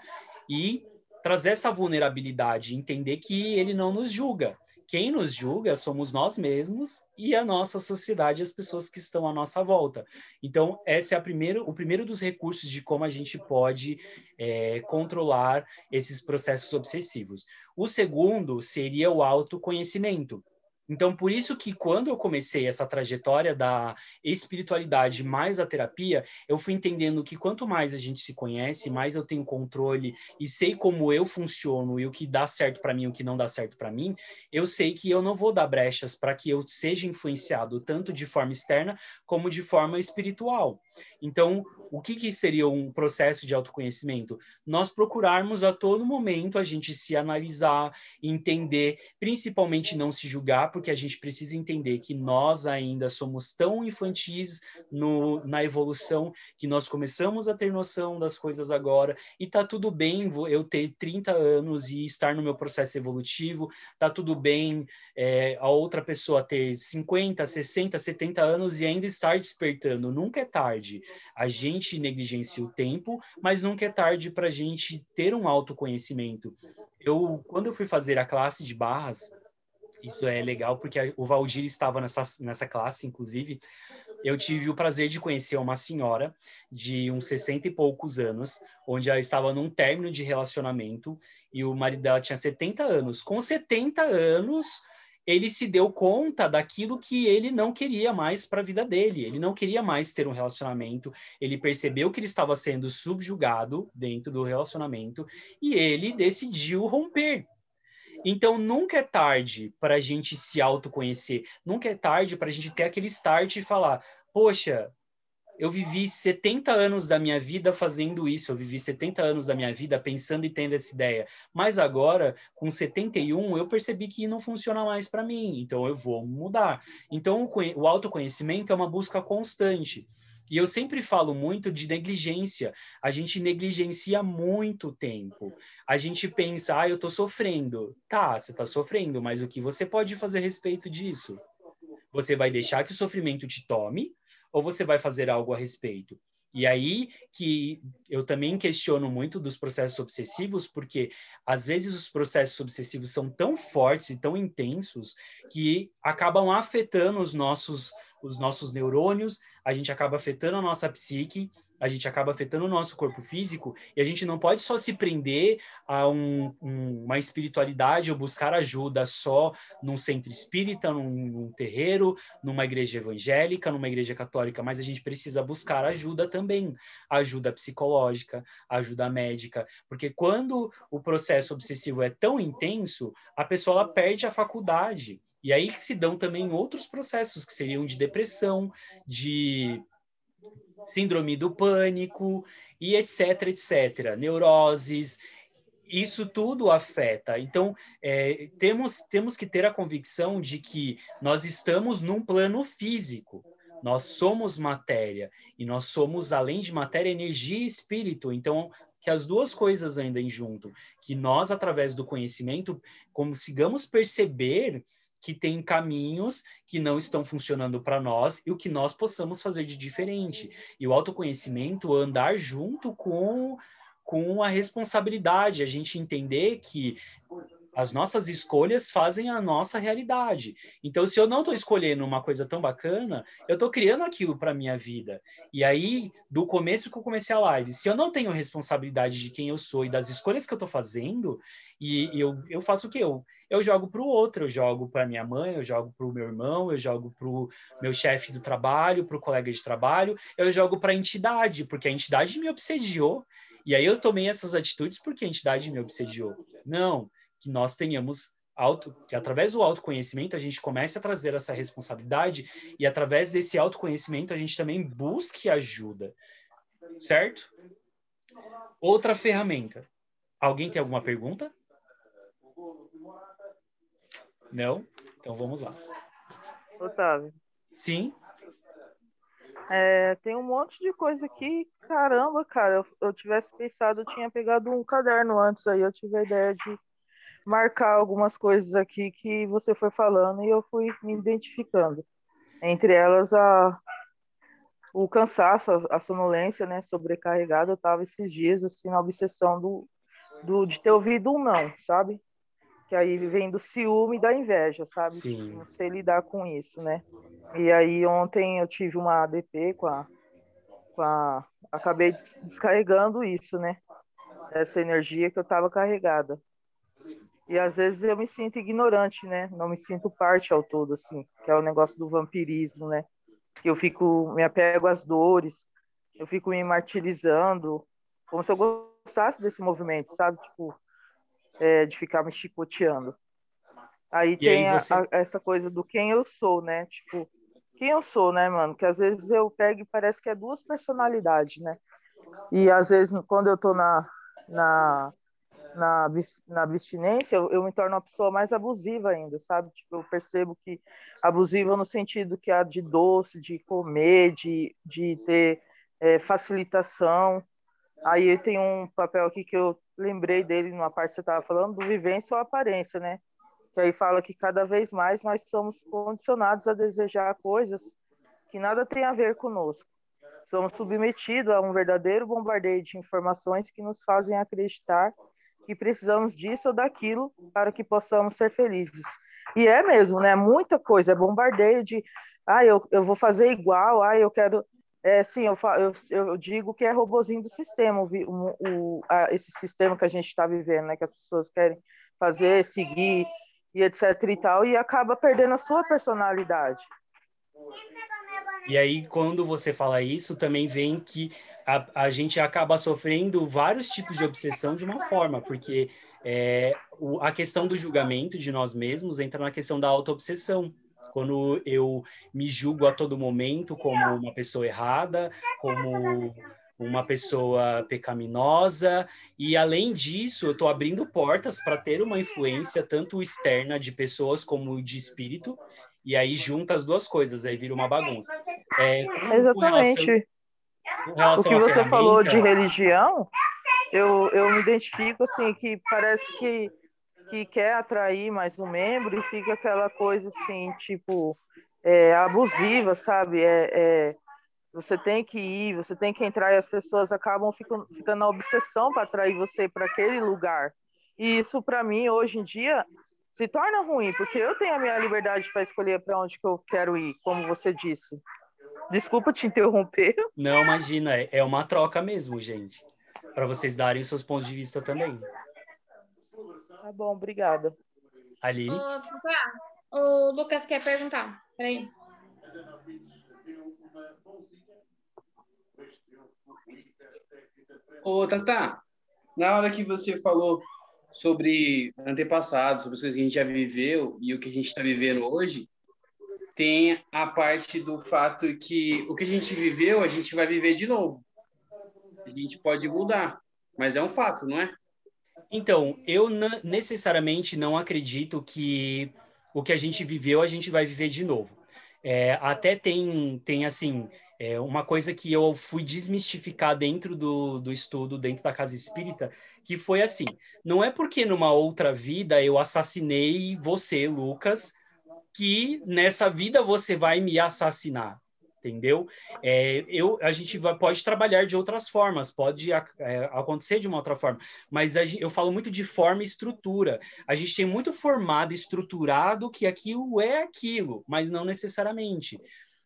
E trazer essa vulnerabilidade, entender que ele não nos julga, quem nos julga somos nós mesmos e a nossa sociedade, as pessoas que estão à nossa volta. Então, esse é primeiro, o primeiro dos recursos de como a gente pode é, controlar esses processos obsessivos. O segundo seria o autoconhecimento. Então, por isso que quando eu comecei essa trajetória da espiritualidade mais a terapia, eu fui entendendo que quanto mais a gente se conhece, mais eu tenho controle e sei como eu funciono e o que dá certo para mim o que não dá certo para mim, eu sei que eu não vou dar brechas para que eu seja influenciado tanto de forma externa como de forma espiritual. Então, o que, que seria um processo de autoconhecimento? Nós procurarmos a todo momento a gente se analisar, entender, principalmente não se julgar, porque a gente precisa entender que nós ainda somos tão infantis no, na evolução que nós começamos a ter noção das coisas agora e tá tudo bem eu ter 30 anos e estar no meu processo evolutivo, tá tudo bem é, a outra pessoa ter 50, 60, 70 anos e ainda estar despertando. Nunca é tarde. A gente negligencia o tempo, mas nunca é tarde para a gente ter um autoconhecimento. Eu, quando eu fui fazer a classe de barras, isso é legal porque o Valdir estava nessa, nessa classe, inclusive. Eu tive o prazer de conhecer uma senhora de uns 60 e poucos anos, onde ela estava num término de relacionamento e o marido dela tinha 70 anos. Com 70 anos, ele se deu conta daquilo que ele não queria mais para a vida dele. Ele não queria mais ter um relacionamento. Ele percebeu que ele estava sendo subjugado dentro do relacionamento e ele decidiu romper. Então, nunca é tarde para a gente se autoconhecer, nunca é tarde para a gente ter aquele start e falar: poxa, eu vivi 70 anos da minha vida fazendo isso, eu vivi 70 anos da minha vida pensando e tendo essa ideia, mas agora, com 71, eu percebi que não funciona mais para mim, então eu vou mudar. Então, o autoconhecimento é uma busca constante. E eu sempre falo muito de negligência. A gente negligencia muito tempo. A gente pensa, ah, eu tô sofrendo. Tá, você tá sofrendo, mas o que você pode fazer a respeito disso? Você vai deixar que o sofrimento te tome ou você vai fazer algo a respeito? E aí que eu também questiono muito dos processos obsessivos, porque às vezes os processos obsessivos são tão fortes e tão intensos que acabam afetando os nossos os nossos neurônios, a gente acaba afetando a nossa psique, a gente acaba afetando o nosso corpo físico, e a gente não pode só se prender a um, um, uma espiritualidade ou buscar ajuda só num centro espírita, num, num terreiro, numa igreja evangélica, numa igreja católica, mas a gente precisa buscar ajuda também, ajuda psicológica, ajuda médica, porque quando o processo obsessivo é tão intenso, a pessoa perde a faculdade, e aí se dão também outros processos que seriam de depressão, de síndrome do pânico e etc, etc, neuroses, isso tudo afeta. Então, é, temos, temos que ter a convicção de que nós estamos num plano físico. Nós somos matéria e nós somos, além de matéria, energia e espírito. Então, que as duas coisas andem junto. Que nós, através do conhecimento, consigamos perceber que tem caminhos que não estão funcionando para nós e o que nós possamos fazer de diferente. E o autoconhecimento andar junto com com a responsabilidade, a gente entender que as nossas escolhas fazem a nossa realidade. Então, se eu não estou escolhendo uma coisa tão bacana, eu estou criando aquilo para minha vida. E aí, do começo que eu comecei a live, se eu não tenho responsabilidade de quem eu sou e das escolhas que eu estou fazendo, e, e eu, eu faço o quê? Eu, eu jogo para o outro, eu jogo para minha mãe, eu jogo para o meu irmão, eu jogo para o meu chefe do trabalho, para o colega de trabalho, eu jogo para a entidade, porque a entidade me obsediou. E aí eu tomei essas atitudes porque a entidade me obsediou. Não, que nós tenhamos auto, que através do autoconhecimento a gente comece a trazer essa responsabilidade e através desse autoconhecimento a gente também busque ajuda, certo? Outra ferramenta. Alguém tem alguma pergunta? Não? Então vamos lá. Otávio. Sim. É, tem um monte de coisa aqui. Caramba, cara, eu, eu tivesse pensado, eu tinha pegado um caderno antes aí, eu tive a ideia de marcar algumas coisas aqui que você foi falando e eu fui me identificando. Entre elas, a, o cansaço, a, sonolência, né, sobrecarregada. Eu estava esses dias, assim, na obsessão do, do, de ter ouvido um não, sabe? Que aí vem do ciúme e da inveja, sabe? Sim. Não sei lidar com isso, né? E aí ontem eu tive uma ADP com a, com a acabei descarregando isso, né? Essa energia que eu estava carregada. E às vezes eu me sinto ignorante, né? Não me sinto parte ao todo, assim, que é o negócio do vampirismo, né? Que eu fico, me apego às dores, eu fico me martirizando, como se eu gostasse desse movimento, sabe? Tipo, é, de ficar me chicoteando. Aí e tem aí você... a, a, essa coisa do quem eu sou, né? Tipo, quem eu sou, né, mano? Que às vezes eu pego e parece que é duas personalidades, né? E às vezes, quando eu tô na, na na, na abstinência, eu, eu, me torno uma pessoa mais abusiva ainda, sabe? Tipo, eu percebo que abusiva no sentido que é de doce, de comer, de, de ter é, facilitação. Aí tem um papel aqui que eu lembrei dele numa parte que você estava falando, do vivência ou aparência, né? Que aí fala que cada vez mais nós somos condicionados a desejar coisas que nada tem a ver conosco. Somos submetidos a um verdadeiro bombardeio de informações que nos fazem acreditar que precisamos disso ou daquilo para que possamos ser felizes. E é mesmo, né? Muita coisa, é bombardeio de, ah, eu, eu vou fazer igual, ah, eu quero. É, sim, eu, eu, eu digo que é robozinho do sistema, o, o, a, esse sistema que a gente está vivendo, né? Que as pessoas querem fazer, seguir e etc e tal, e acaba perdendo a sua personalidade. E aí, quando você fala isso, também vem que a, a gente acaba sofrendo vários tipos de obsessão de uma forma, porque é, o, a questão do julgamento de nós mesmos entra na questão da auto-obsessão. Quando eu me julgo a todo momento como uma pessoa errada, como uma pessoa pecaminosa, e além disso, eu estou abrindo portas para ter uma influência tanto externa de pessoas como de espírito, e aí junta as duas coisas, aí vira uma bagunça. É, Exatamente. Relação o que você falou de religião, eu, eu me identifico assim, que parece que, que quer atrair mais um membro e fica aquela coisa assim, tipo, é, abusiva, sabe? É, é, você tem que ir, você tem que entrar e as pessoas acabam ficando, ficando na obsessão para atrair você para aquele lugar. E isso, para mim, hoje em dia, se torna ruim, porque eu tenho a minha liberdade para escolher para onde que eu quero ir, como você disse. Desculpa te interromper. Não, imagina, é uma troca mesmo, gente. Para vocês darem seus pontos de vista também. Tá bom, obrigada. Aline? o Lucas quer perguntar. Peraí. Ô, Tata, na hora que você falou sobre antepassados, sobre as coisas que a gente já viveu e o que a gente está vivendo hoje, tem a parte do fato que o que a gente viveu, a gente vai viver de novo. A gente pode mudar, mas é um fato, não é? Então, eu necessariamente não acredito que o que a gente viveu, a gente vai viver de novo. É, até tem, tem assim, é, uma coisa que eu fui desmistificar dentro do, do estudo, dentro da casa espírita, que foi assim: não é porque numa outra vida eu assassinei você, Lucas, que nessa vida você vai me assassinar. Entendeu? É, eu, a gente vai, pode trabalhar de outras formas, pode é, acontecer de uma outra forma, mas gente, eu falo muito de forma e estrutura. A gente tem muito formado, estruturado que aquilo é aquilo, mas não necessariamente.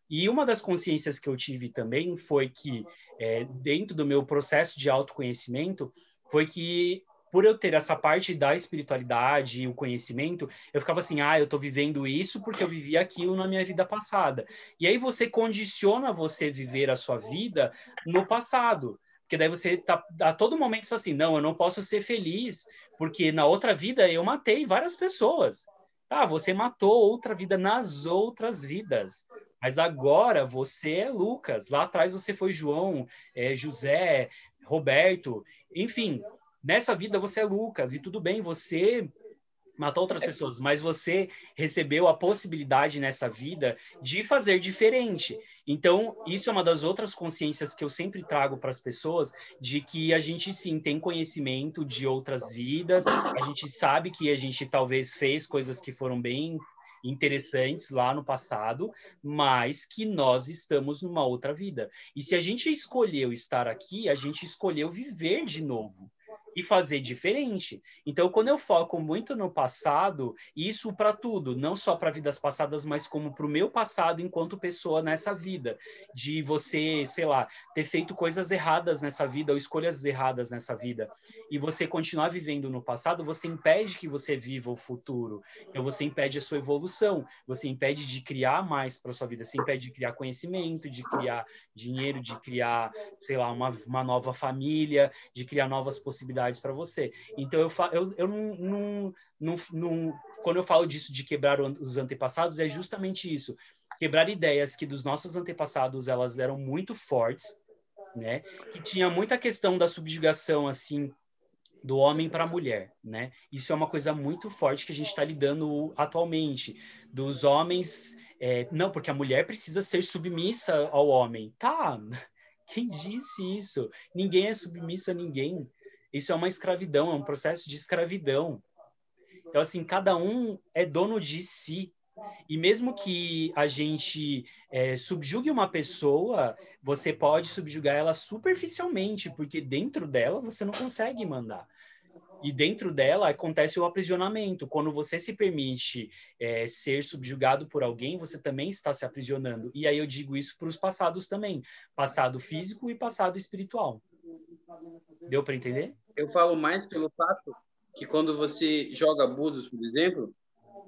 E uma das consciências que eu tive também foi que, é, dentro do meu processo de autoconhecimento, foi que por eu ter essa parte da espiritualidade e o conhecimento, eu ficava assim, ah, eu estou vivendo isso porque eu vivi aquilo na minha vida passada. E aí você condiciona você viver a sua vida no passado. Porque daí você tá a todo momento assim, não, eu não posso ser feliz, porque na outra vida eu matei várias pessoas. Ah, você matou outra vida nas outras vidas. Mas agora você é Lucas. Lá atrás você foi João, é, José, Roberto, enfim, nessa vida você é Lucas, e tudo bem, você matou outras pessoas, mas você recebeu a possibilidade nessa vida de fazer diferente. Então, isso é uma das outras consciências que eu sempre trago para as pessoas, de que a gente sim tem conhecimento de outras vidas, a gente sabe que a gente talvez fez coisas que foram bem interessantes lá no passado, mas que nós estamos numa outra vida. E se a gente escolheu estar aqui, a gente escolheu viver de novo e fazer diferente. Então, quando eu foco muito no passado, isso para tudo, não só para vidas passadas, mas como para o meu passado enquanto pessoa nessa vida, de você, sei lá, ter feito coisas erradas nessa vida ou escolhas erradas nessa vida, e você continuar vivendo no passado, você impede que você viva o futuro. Então, você impede a sua evolução, você impede de criar mais para sua vida, você impede de criar conhecimento, de criar dinheiro, de criar, sei lá, uma, uma nova família, de criar novas possibilidades para você. Então, eu, eu, eu não, não, não, não, Quando eu falo disso de quebrar os antepassados, é justamente isso. Quebrar ideias que dos nossos antepassados elas eram muito fortes, né? Que tinha muita questão da subjugação, assim, do homem para a mulher, né? Isso é uma coisa muito forte que a gente está lidando atualmente, dos homens, é, não, porque a mulher precisa ser submissa ao homem, tá? Quem disse isso? Ninguém é submisso a ninguém. Isso é uma escravidão, é um processo de escravidão. Então, assim, cada um é dono de si. E mesmo que a gente é, subjugue uma pessoa, você pode subjugar ela superficialmente, porque dentro dela você não consegue mandar. E dentro dela acontece o aprisionamento. Quando você se permite é, ser subjugado por alguém, você também está se aprisionando. E aí eu digo isso para os passados também: passado físico e passado espiritual. Deu para entender? Eu falo mais pelo fato que quando você joga abusos, por exemplo,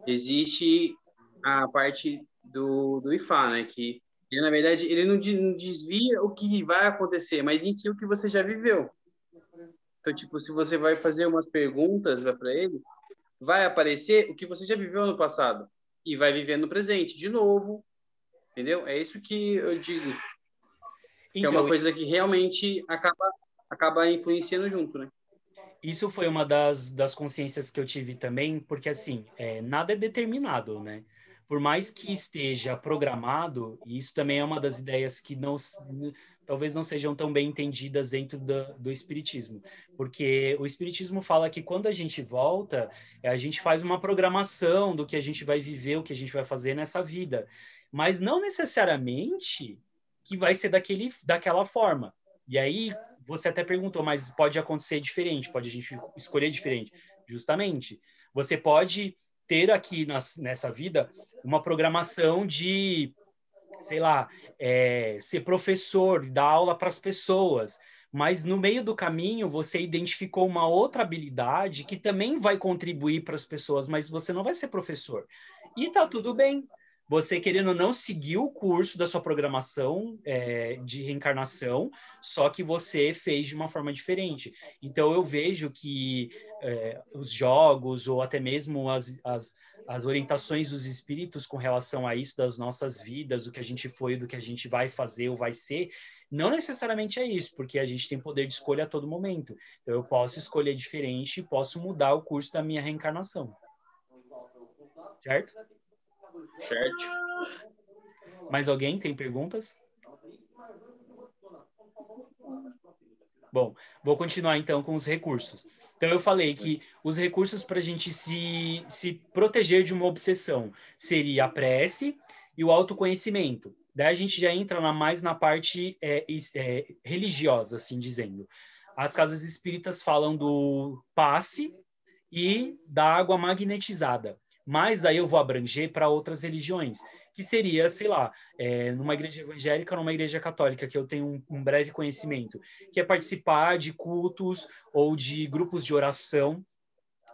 existe a parte do, do IFA, né? Que ele, na verdade, ele não, desvia o que vai acontecer, mas em si o que você já viveu. Então, tipo, se você vai fazer umas perguntas para ele, vai aparecer o que você já viveu no passado e vai viver no presente de novo, entendeu? É isso que eu digo. Então, que é uma então, coisa que realmente acaba acaba influenciando junto, né? Isso foi uma das, das consciências que eu tive também, porque assim, é, nada é determinado, né? Por mais que esteja programado, e isso também é uma das ideias que não talvez não sejam tão bem entendidas dentro do, do espiritismo, porque o espiritismo fala que quando a gente volta, a gente faz uma programação do que a gente vai viver, o que a gente vai fazer nessa vida, mas não necessariamente que vai ser daquele, daquela forma. E aí você até perguntou, mas pode acontecer diferente, pode a gente escolher diferente. Justamente, você pode ter aqui nas, nessa vida uma programação de, sei lá, é, ser professor, dar aula para as pessoas, mas no meio do caminho você identificou uma outra habilidade que também vai contribuir para as pessoas, mas você não vai ser professor. E tá tudo bem, você querendo ou não seguir o curso da sua programação é, de reencarnação, só que você fez de uma forma diferente. Então eu vejo que é, os jogos ou até mesmo as, as, as orientações dos espíritos com relação a isso das nossas vidas, do que a gente foi, do que a gente vai fazer ou vai ser, não necessariamente é isso, porque a gente tem poder de escolha a todo momento. Então eu posso escolher diferente e posso mudar o curso da minha reencarnação. Certo? Certo. Mais alguém tem perguntas? Bom, vou continuar então com os recursos. Então, eu falei que os recursos para a gente se, se proteger de uma obsessão seria a prece e o autoconhecimento. Daí a gente já entra na, mais na parte é, é, religiosa, assim dizendo. As casas espíritas falam do passe e da água magnetizada mas aí eu vou abranger para outras religiões, que seria, sei lá, é, numa igreja evangélica, numa igreja católica, que eu tenho um, um, breve conhecimento, que é participar de cultos ou de grupos de oração.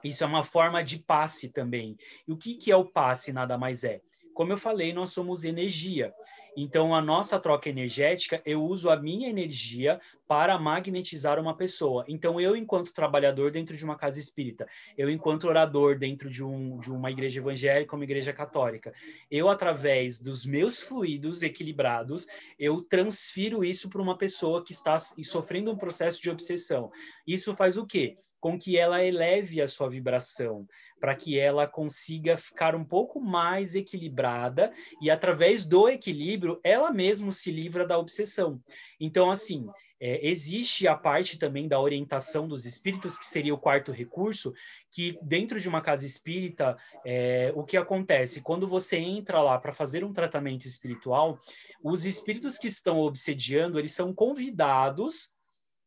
Isso é uma forma de passe também. E o que, que é o passe? Nada mais é. Como eu falei, nós somos energia. Então, a nossa troca energética, eu uso a minha energia para magnetizar uma pessoa. Então, eu, enquanto trabalhador dentro de uma casa espírita, eu, enquanto orador dentro de, um, de uma igreja evangélica, uma igreja católica, eu, através dos meus fluidos equilibrados, eu transfiro isso para uma pessoa que está sofrendo um processo de obsessão. Isso faz o quê? Com que ela eleve a sua vibração, para que ela consiga ficar um pouco mais equilibrada e através do equilíbrio ela mesma se livra da obsessão. Então assim, é, existe a parte também da orientação dos espíritos, que seria o quarto recurso, que dentro de uma casa espírita, é, o que acontece? Quando você entra lá para fazer um tratamento espiritual, os espíritos que estão obsediando, eles são convidados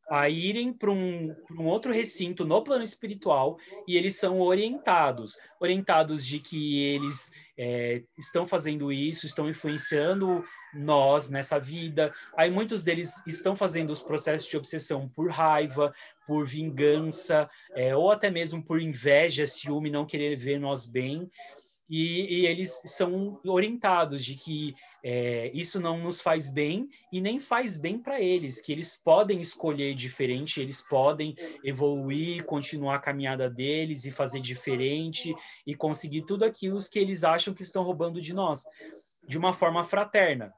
a irem para um, um, outro recinto no plano espiritual e eles são orientados orientados de que eles é, estão fazendo isso, estão influenciando nós nessa vida. Aí muitos deles estão fazendo os processos de obsessão por raiva, por vingança, é, ou até mesmo por inveja, ciúme, não querer ver nós bem. E, e eles são orientados de que é, isso não nos faz bem e nem faz bem para eles, que eles podem escolher diferente, eles podem evoluir, continuar a caminhada deles e fazer diferente e conseguir tudo aquilo que eles acham que estão roubando de nós, de uma forma fraterna.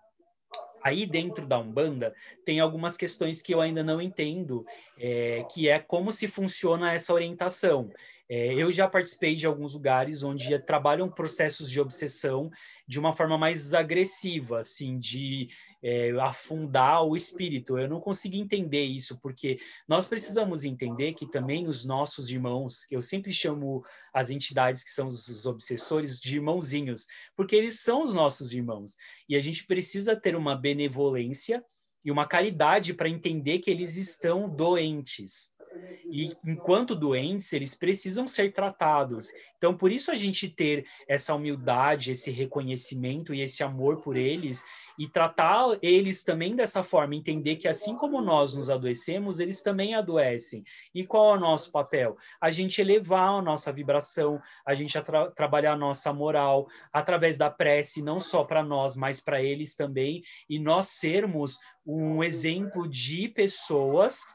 Aí dentro da Umbanda tem algumas questões que eu ainda não entendo, é, que é como se funciona essa orientação. É, eu já participei de alguns lugares onde trabalham processos de obsessão de uma forma mais agressiva, assim, de é, afundar o espírito. Eu não consigo entender isso, porque nós precisamos entender que também os nossos irmãos, eu sempre chamo as entidades que são os, os obsessores de irmãozinhos, porque eles são os nossos irmãos. E a gente precisa ter uma benevolência e uma caridade para entender que eles estão doentes E enquanto doentes, eles precisam ser tratados. Então, por isso a gente ter essa humildade, esse reconhecimento e esse amor por eles e tratar eles também dessa forma, entender que assim como nós nos adoecemos, eles também adoecem. E qual é o nosso papel? A gente elevar a nossa vibração, a gente tra trabalhar a nossa moral através da prece, não só para nós, mas para eles também, e nós sermos um exemplo de pessoas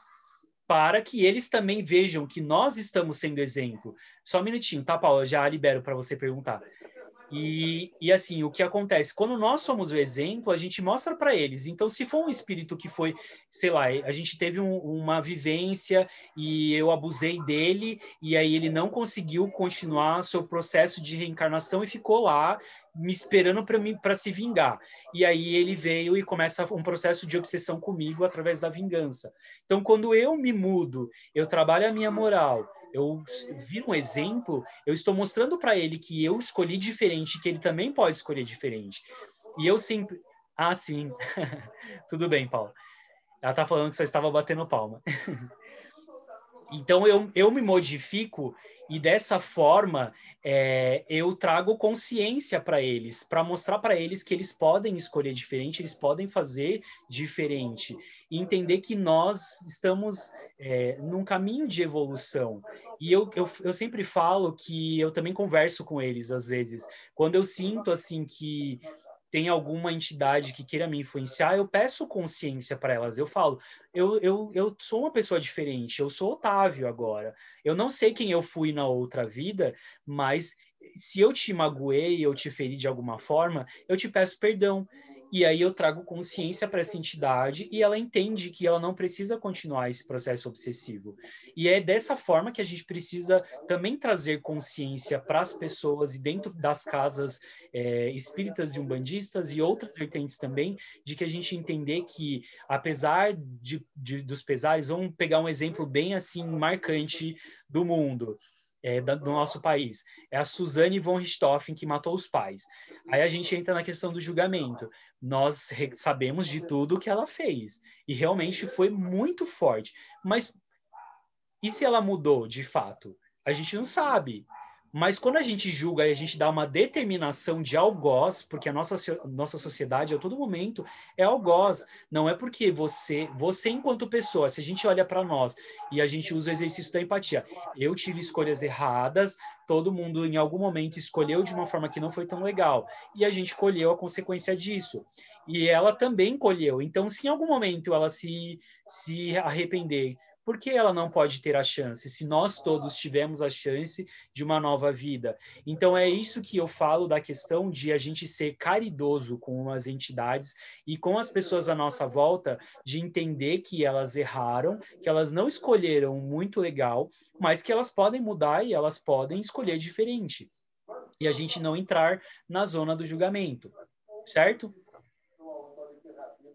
para que eles também vejam que nós estamos sendo exemplo. Só um minutinho, tá, Paula? Já libero para você perguntar. E, e assim, o que acontece? Quando nós somos o exemplo, a gente mostra para eles. Então, se for um espírito que foi, sei lá, a gente teve um, uma vivência e eu abusei dele, e aí ele não conseguiu continuar seu processo de reencarnação e ficou lá me esperando para se vingar. E aí ele veio e começa um processo de obsessão comigo através da vingança. Então, quando eu me mudo, eu trabalho a minha moral, eu vi um exemplo, eu estou mostrando para ele que eu escolhi diferente, que ele também pode escolher diferente. E eu sempre. Ah, sim. Tudo bem, Paulo. Ela tá falando que só estava batendo palma. então eu, eu me modifico e dessa forma é, eu trago consciência para eles, para mostrar para eles que eles podem escolher diferente, eles podem fazer diferente, e entender que nós estamos é, num caminho de evolução. E eu, eu, eu sempre falo que eu também converso com eles às vezes, quando eu sinto assim que tem alguma entidade que queira me influenciar, eu peço consciência para elas. Eu falo, eu, eu, eu sou uma pessoa diferente, eu sou Otávio agora. Eu não sei quem eu fui na outra vida, mas se eu te magoei, eu te feri de alguma forma, eu te peço perdão. E aí eu trago consciência para essa entidade e ela entende que ela não precisa continuar esse processo obsessivo. E é dessa forma que a gente precisa também trazer consciência para as pessoas e dentro das casas é, espíritas e umbandistas e outras vertentes também, de que a gente entender que, apesar de, de dos pesares, vamos pegar um exemplo bem assim marcante do mundo é, do nosso país. É a Suzane von Richthofen que matou os pais. Aí a gente entra na questão do julgamento. Nós sabemos de tudo que ela fez. E realmente foi muito forte. Mas e se ela mudou de fato? A gente não sabe. Mas quando a gente julga e a gente dá uma determinação de algoz, porque a nossa, nossa sociedade a todo momento é algoz, não é porque você, você enquanto pessoa, se a gente olha para nós e a gente usa o exercício da empatia, eu tive escolhas erradas, todo mundo em algum momento escolheu de uma forma que não foi tão legal, e a gente colheu a consequência disso. E ela também colheu. Então, se em algum momento ela se, se arrepender, por que ela não pode ter a chance se nós todos tivemos a chance de uma nova vida? Então é isso que eu falo da questão de a gente ser caridoso com as entidades e com as pessoas à nossa volta, de entender que elas erraram, que elas não escolheram muito legal, mas que elas podem mudar e elas podem escolher diferente. E a gente não entrar na zona do julgamento, certo?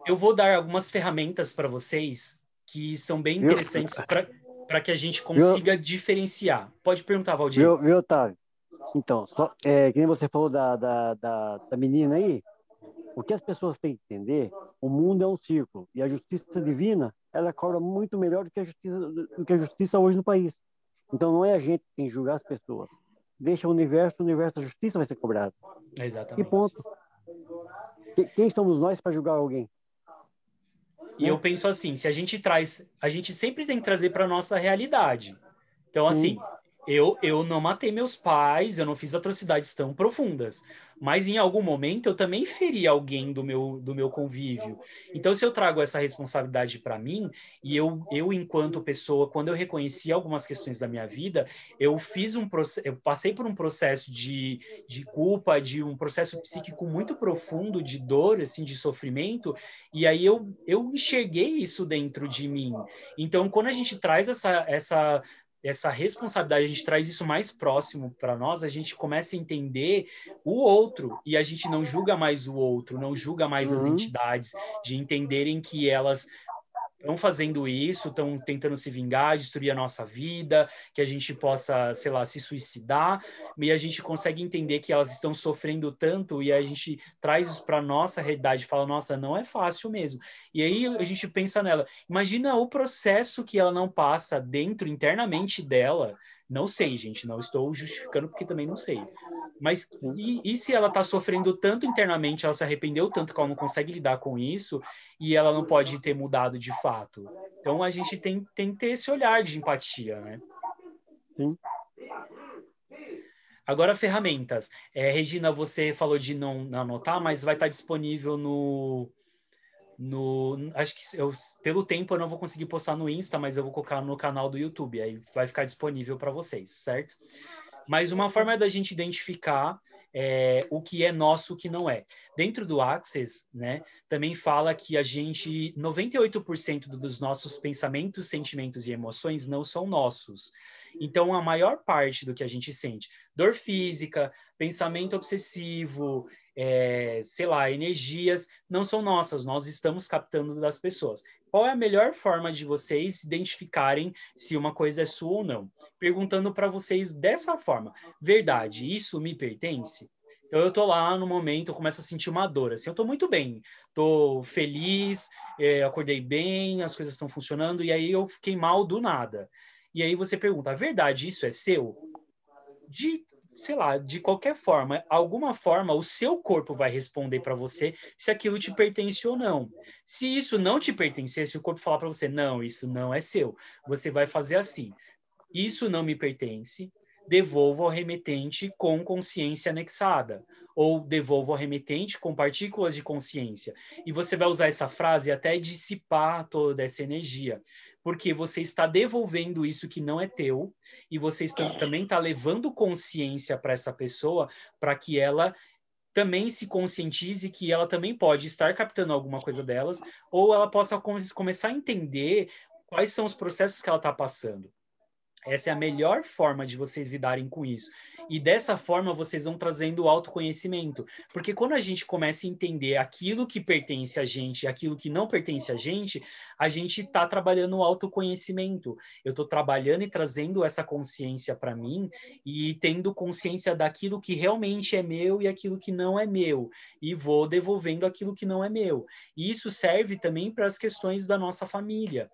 Eu vou dar algumas ferramentas para vocês que são bem interessantes para que a gente consiga viu? diferenciar. Pode perguntar, Valdir. Viu, viu Otávio? Então, só, é, que nem você falou da, da, da, da menina aí, o que as pessoas têm que entender, o mundo é um círculo, e a justiça divina, ela cobra muito melhor do que a justiça, do que a justiça hoje no país. Então, não é a gente quem julgar as pessoas. Deixa o universo, o universo da justiça vai ser cobrado. Exatamente. E ponto. Quem somos nós para julgar alguém? E eu penso assim, se a gente traz, a gente sempre tem que trazer para nossa realidade. Então, assim, eu, eu não matei meus pais, eu não fiz atrocidades tão profundas, mas em algum momento eu também feri alguém do meu, do meu convívio. Então, se eu trago essa responsabilidade para mim, e eu, eu, enquanto pessoa, quando eu reconheci algumas questões da minha vida, eu fiz um eu passei por um processo de, de culpa, de um processo psíquico muito profundo, de dor, assim, de sofrimento, e aí eu, eu enxerguei isso dentro de mim. Então, quando a gente traz essa, essa essa responsabilidade, a gente traz isso mais próximo para nós, a gente começa a entender o outro e a gente não julga mais o outro, não julga mais uhum. as entidades, de entenderem que elas estão fazendo isso, estão tentando se vingar, destruir a nossa vida, que a gente possa, sei lá, se suicidar, e a gente consegue entender que elas estão sofrendo tanto e a gente traz isso para nossa realidade, fala, nossa, não é fácil mesmo. E aí a gente pensa nela, imagina o processo que ela não passa dentro internamente dela não sei, gente, não estou justificando porque também não sei. Mas e, e se ela está sofrendo tanto internamente, ela se arrependeu tanto que ela não consegue lidar com isso e ela não pode ter mudado de fato? Então a gente tem, tem que ter esse olhar de empatia, né? Sim. Agora, ferramentas. É, Regina, você falou de não anotar, mas vai estar disponível no, no acho que eu, pelo tempo eu não vou conseguir postar no Insta, mas eu vou colocar no canal do YouTube, aí vai ficar disponível para vocês, certo? Mas uma forma da gente identificar é, o que é nosso, o que não é. Dentro do Access, né, também fala que a gente 98% dos nossos pensamentos, sentimentos e emoções não são nossos. Então, a maior parte do que a gente sente, dor física, pensamento obsessivo, é, sei lá, energias não são nossas, nós estamos captando das pessoas. Qual é a melhor forma de vocês identificarem se uma coisa é sua ou não? Perguntando para vocês dessa forma: verdade, isso me pertence? Então eu tô lá no momento, eu começo a sentir uma dor, assim, eu tô muito bem, tô feliz, é, acordei bem, as coisas estão funcionando, e aí eu fiquei mal do nada. E aí você pergunta, verdade, isso é seu? De sei lá, de qualquer forma, alguma forma, o seu corpo vai responder para você se aquilo te pertence ou não. Se isso não te pertencer, se o corpo falar para você, não, isso não é seu, você vai fazer assim: isso não me pertence, devolvo ao remetente com consciência anexada, ou devolvo ao remetente com partículas de consciência. E você vai usar essa frase até dissipar toda essa energia porque você está devolvendo isso que não é teu e você está, também está levando consciência para essa pessoa para que ela também se conscientize que ela também pode estar captando alguma coisa delas ou ela possa começar a entender quais são os processos que ela está passando. Essa é a melhor forma de vocês lidarem com isso. E dessa forma vocês vão trazendo o autoconhecimento. Porque quando a gente começa a entender aquilo que pertence a gente e aquilo que não pertence a gente, a gente está trabalhando o autoconhecimento. Eu estou trabalhando e trazendo essa consciência para mim e tendo consciência daquilo que realmente é meu e aquilo que não é meu. E vou devolvendo aquilo que não é meu. E isso serve também para as questões da nossa família.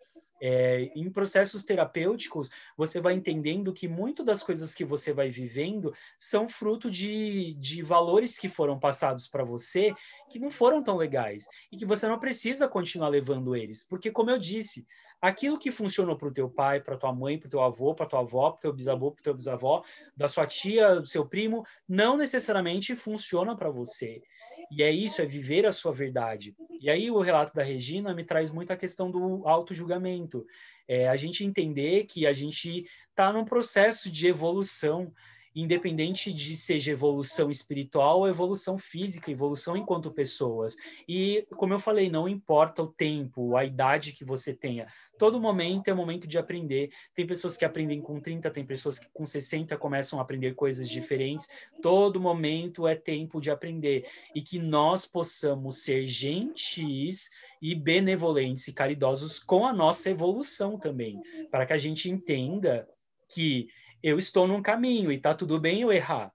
É, em processos terapêuticos, você vai entendendo que muito das coisas que você vai vivendo são fruto de, de valores que foram passados para você que não foram tão legais e que você não precisa continuar levando eles, porque como eu disse, aquilo que funcionou para o teu pai, para tua mãe, para o teu avô, para tua avó, para o teu bisavô, para o teu bisavó, da sua tia, do seu primo, não necessariamente funciona para você. E é isso, é viver a sua verdade. E aí o relato da Regina me traz muito a questão do auto-julgamento. É, a gente entender que a gente está num processo de evolução, independente de seja evolução espiritual ou evolução física, evolução enquanto pessoas. E, como eu falei, não importa o tempo, a idade que você tenha, todo momento é momento de aprender. Tem pessoas que aprendem com 30, tem pessoas que com 60 começam a aprender coisas diferentes. Todo momento é tempo de aprender. E que nós possamos ser gentis e benevolentes e caridosos com a nossa evolução também, para que a gente entenda que eu estou num caminho e tá tudo bem eu errar.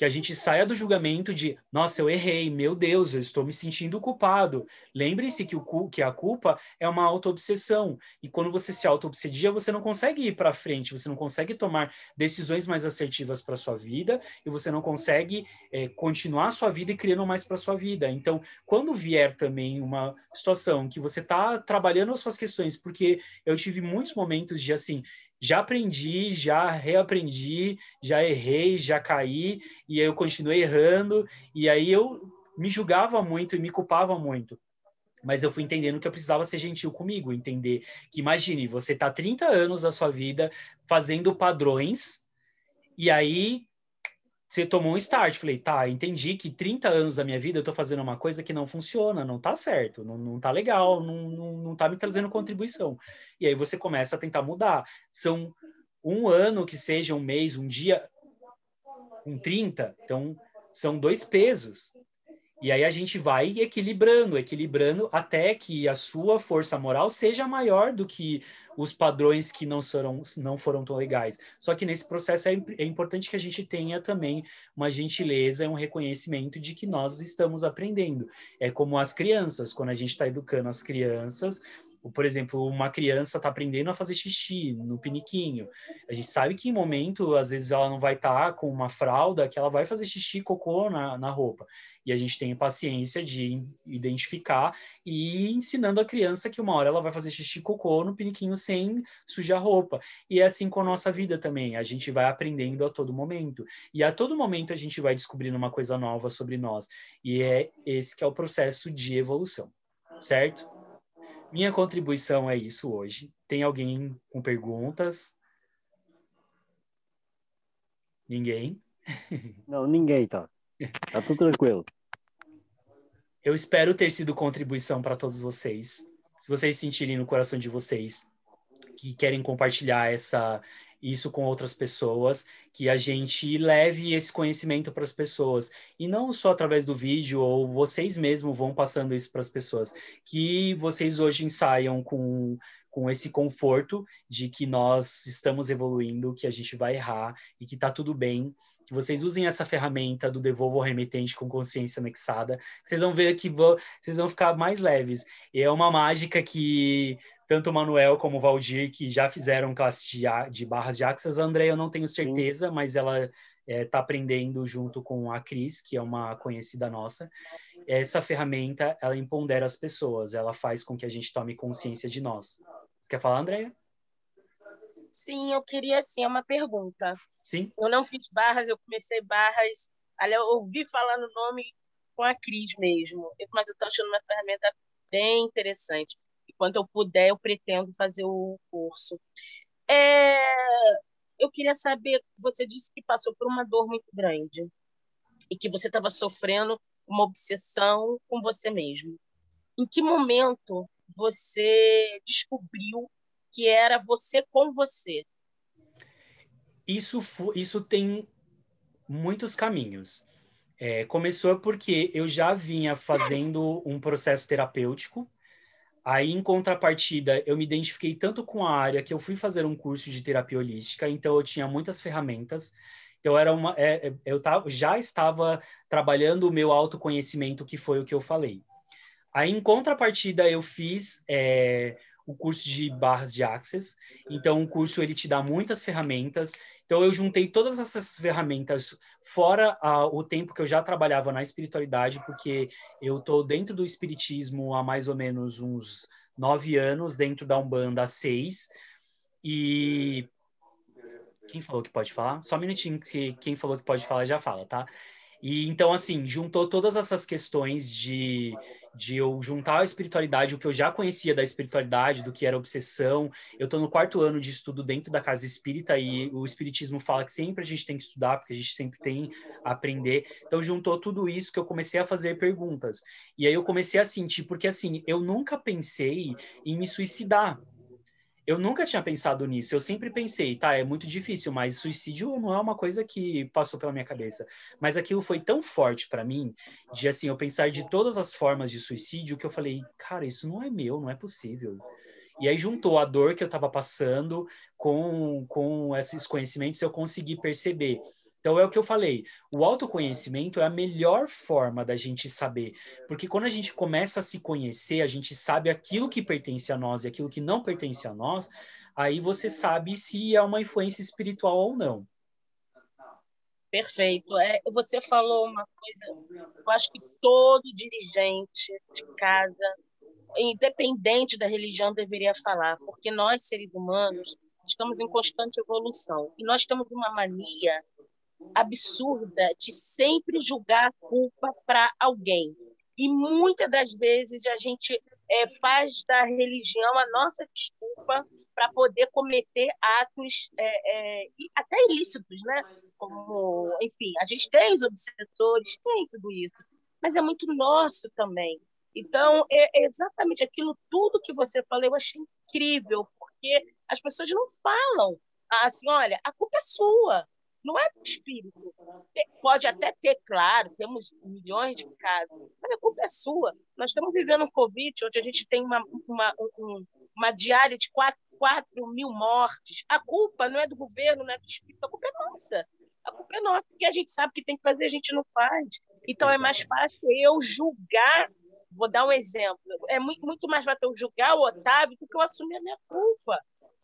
Que a gente saia do julgamento de, nossa, eu errei, meu Deus, eu estou me sentindo culpado. Lembre-se que, o, que a culpa é uma auto-obsessão. E quando você se auto-obsedia, você não consegue ir para frente, você não consegue tomar decisões mais assertivas para sua vida e você não consegue é, continuar a sua vida e criando mais para sua vida. Então, quando vier também uma situação que você está trabalhando as suas questões, porque eu tive muitos momentos de assim, já aprendi, já reaprendi, já errei, já caí, e aí eu continuei errando, e aí eu me julgava muito e me culpava muito. Mas eu fui entendendo que eu precisava ser gentil comigo, entender que, imagine, você está 30 anos da sua vida fazendo padrões, e aí você tomou um start. Falei, tá, entendi que 30 anos da minha vida eu tô fazendo uma coisa que não funciona, não tá certo, não, não tá legal, não, não, não tá me trazendo contribuição. E aí você começa a tentar mudar. São um ano que seja um mês, um dia, um 30, então são dois pesos. E aí a gente vai equilibrando, equilibrando até que a sua força moral seja maior do que os padrões que não foram, não foram tão legais. Só que nesse processo é, é importante que a gente tenha também uma gentileza, um reconhecimento de que nós estamos aprendendo. É como as crianças, quando a gente está educando as crianças, por exemplo, uma criança está aprendendo a fazer xixi no piniquinho. A gente sabe que em momento, às vezes, ela não vai estar tá com uma fralda, que ela vai fazer xixi, cocô na, na roupa. E a gente tem paciência de identificar e ensinando a criança que uma hora ela vai fazer xixi, cocô no piniquinho sem sujar roupa. E é assim com a nossa vida também. A gente vai aprendendo a todo momento. E a todo momento a gente vai descobrindo uma coisa nova sobre nós. E é esse que é o processo de evolução. Certo? Minha contribuição é isso hoje. Tem alguém com perguntas? Ninguém? Não, ninguém, tá. Tá tudo tranquilo. Eu espero ter sido contribuição para todos vocês. Se vocês sentirem no coração de vocês que querem compartilhar essa isso com outras pessoas, que a gente leve esse conhecimento para as pessoas. E não só através do vídeo ou vocês mesmos vão passando isso para as pessoas, que vocês hoje ensaiam com com esse conforto de que nós estamos evoluindo, que a gente vai errar e que está tudo bem, que vocês usem essa ferramenta do devolvo ao remetente com consciência anexada, vocês vão ver que vocês vão ficar mais leves. E é uma mágica que tanto o Manuel como o Valdir, que já fizeram classe de, de barras de axas. A André eu não tenho certeza, Sim. mas ela está é, tá aprendendo junto com a Cris, que é uma conhecida nossa. Essa ferramenta, ela empodera as pessoas, ela faz com que a gente tome consciência de nós. Você quer falar, Andréia? Sim, eu queria, assim, uma pergunta. Sim. Eu não fiz barras, eu comecei barras, ali eu ouvi falar no nome com a Cris mesmo, mas eu estou achando uma ferramenta bem interessante quando eu puder, eu pretendo fazer o curso. É, eu queria saber, você disse que passou por uma dor muito grande e que você estava sofrendo uma obsessão com você mesmo. Em que momento você descobriu que era você com você? Isso, isso tem muitos caminhos. É, começou porque eu já vinha fazendo um processo terapêutico Aí, em contrapartida, eu me identifiquei tanto com a área que eu fui fazer um curso de terapia holística, então eu tinha muitas ferramentas. Então, era uma, é, é eu já estava trabalhando o meu autoconhecimento, que foi o que eu falei. Aí, em contrapartida, eu fiz é, o curso de barras de access. Então, o curso ele te dá muitas ferramentas. Então, eu juntei todas essas ferramentas fora o tempo que eu já trabalhava na espiritualidade, porque eu estou dentro do espiritismo há mais ou menos uns nove anos, dentro da Umbanda há seis. E quem falou que pode falar? Só um minutinho que quem falou que pode falar já fala, tá? E então, assim, juntou todas essas questões de, de eu juntar a espiritualidade, o que eu já conhecia da espiritualidade, do que era obsessão. Eu estou no quarto ano de estudo dentro da casa espírita e o espiritismo fala que sempre a gente tem que estudar, porque a gente sempre tem a aprender. Então, juntou tudo isso que eu comecei a fazer perguntas. E aí eu comecei a sentir, porque assim, eu nunca pensei em me suicidar eu nunca tinha pensado nisso. Eu sempre pensei, tá, é muito difícil, mas suicídio não é uma coisa que passou pela minha cabeça. Mas aquilo foi tão forte para mim, de assim, eu pensar de todas as formas de suicídio, que eu falei, cara, isso não é meu, não é possível. E aí juntou a dor que eu estava passando com, com esses conhecimentos, eu consegui perceber então é o que eu falei, o autoconhecimento é a melhor forma da gente saber, porque quando a gente começa a se conhecer, a gente sabe aquilo que pertence a nós e aquilo que não pertence a nós, aí você sabe se é uma influência espiritual ou não. Perfeito. É, você falou uma coisa, eu acho que todo dirigente de casa, independente da religião, deveria falar, porque nós, seres humanos, estamos em constante evolução e nós temos uma mania absurda de sempre julgar a culpa para alguém. E muitas das vezes a gente é, faz da religião a nossa desculpa para poder cometer atos é, é, até ilícitos, né? Como, enfim, a gente tem os obsessores, tem tudo isso, mas é muito nosso também. Então, é, é exatamente aquilo tudo que você falou, eu achei incrível, porque as pessoas não falam assim, olha, a culpa é sua, não é do espírito. Pode até ter, claro, temos milhões de casos, mas a culpa é sua. Nós estamos vivendo um Covid, onde a gente tem uma, uma, um, uma diária de 4, 4 mil mortes. A culpa não é do governo, não é do espírito, a culpa é nossa. A culpa é nossa, porque a gente sabe que tem que fazer, a gente não faz. Então Exato. é mais fácil eu julgar. Vou dar um exemplo. É muito, muito mais fácil eu julgar o Otávio do que eu assumir a minha culpa.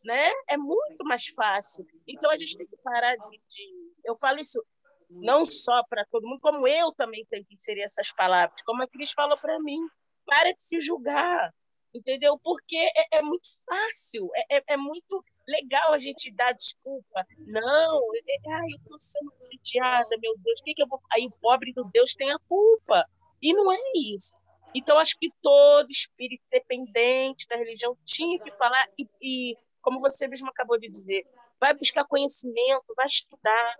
Né? É muito mais fácil. Então a gente tem que parar de. de... Eu falo isso não só para todo mundo, como eu também tenho que inserir essas palavras, como a Cris falou para mim. Para de se julgar, entendeu? Porque é, é muito fácil, é, é, é, muito legal a gente dar desculpa. Não, é, é ai, eu estou sendo sitiada, meu Deus, o que, que eu vou. Aí o pobre do Deus tem a culpa. E não é isso. Então, acho que todo espírito dependente da religião tinha que falar, e, e como você mesmo acabou de dizer, vai buscar conhecimento, vai estudar,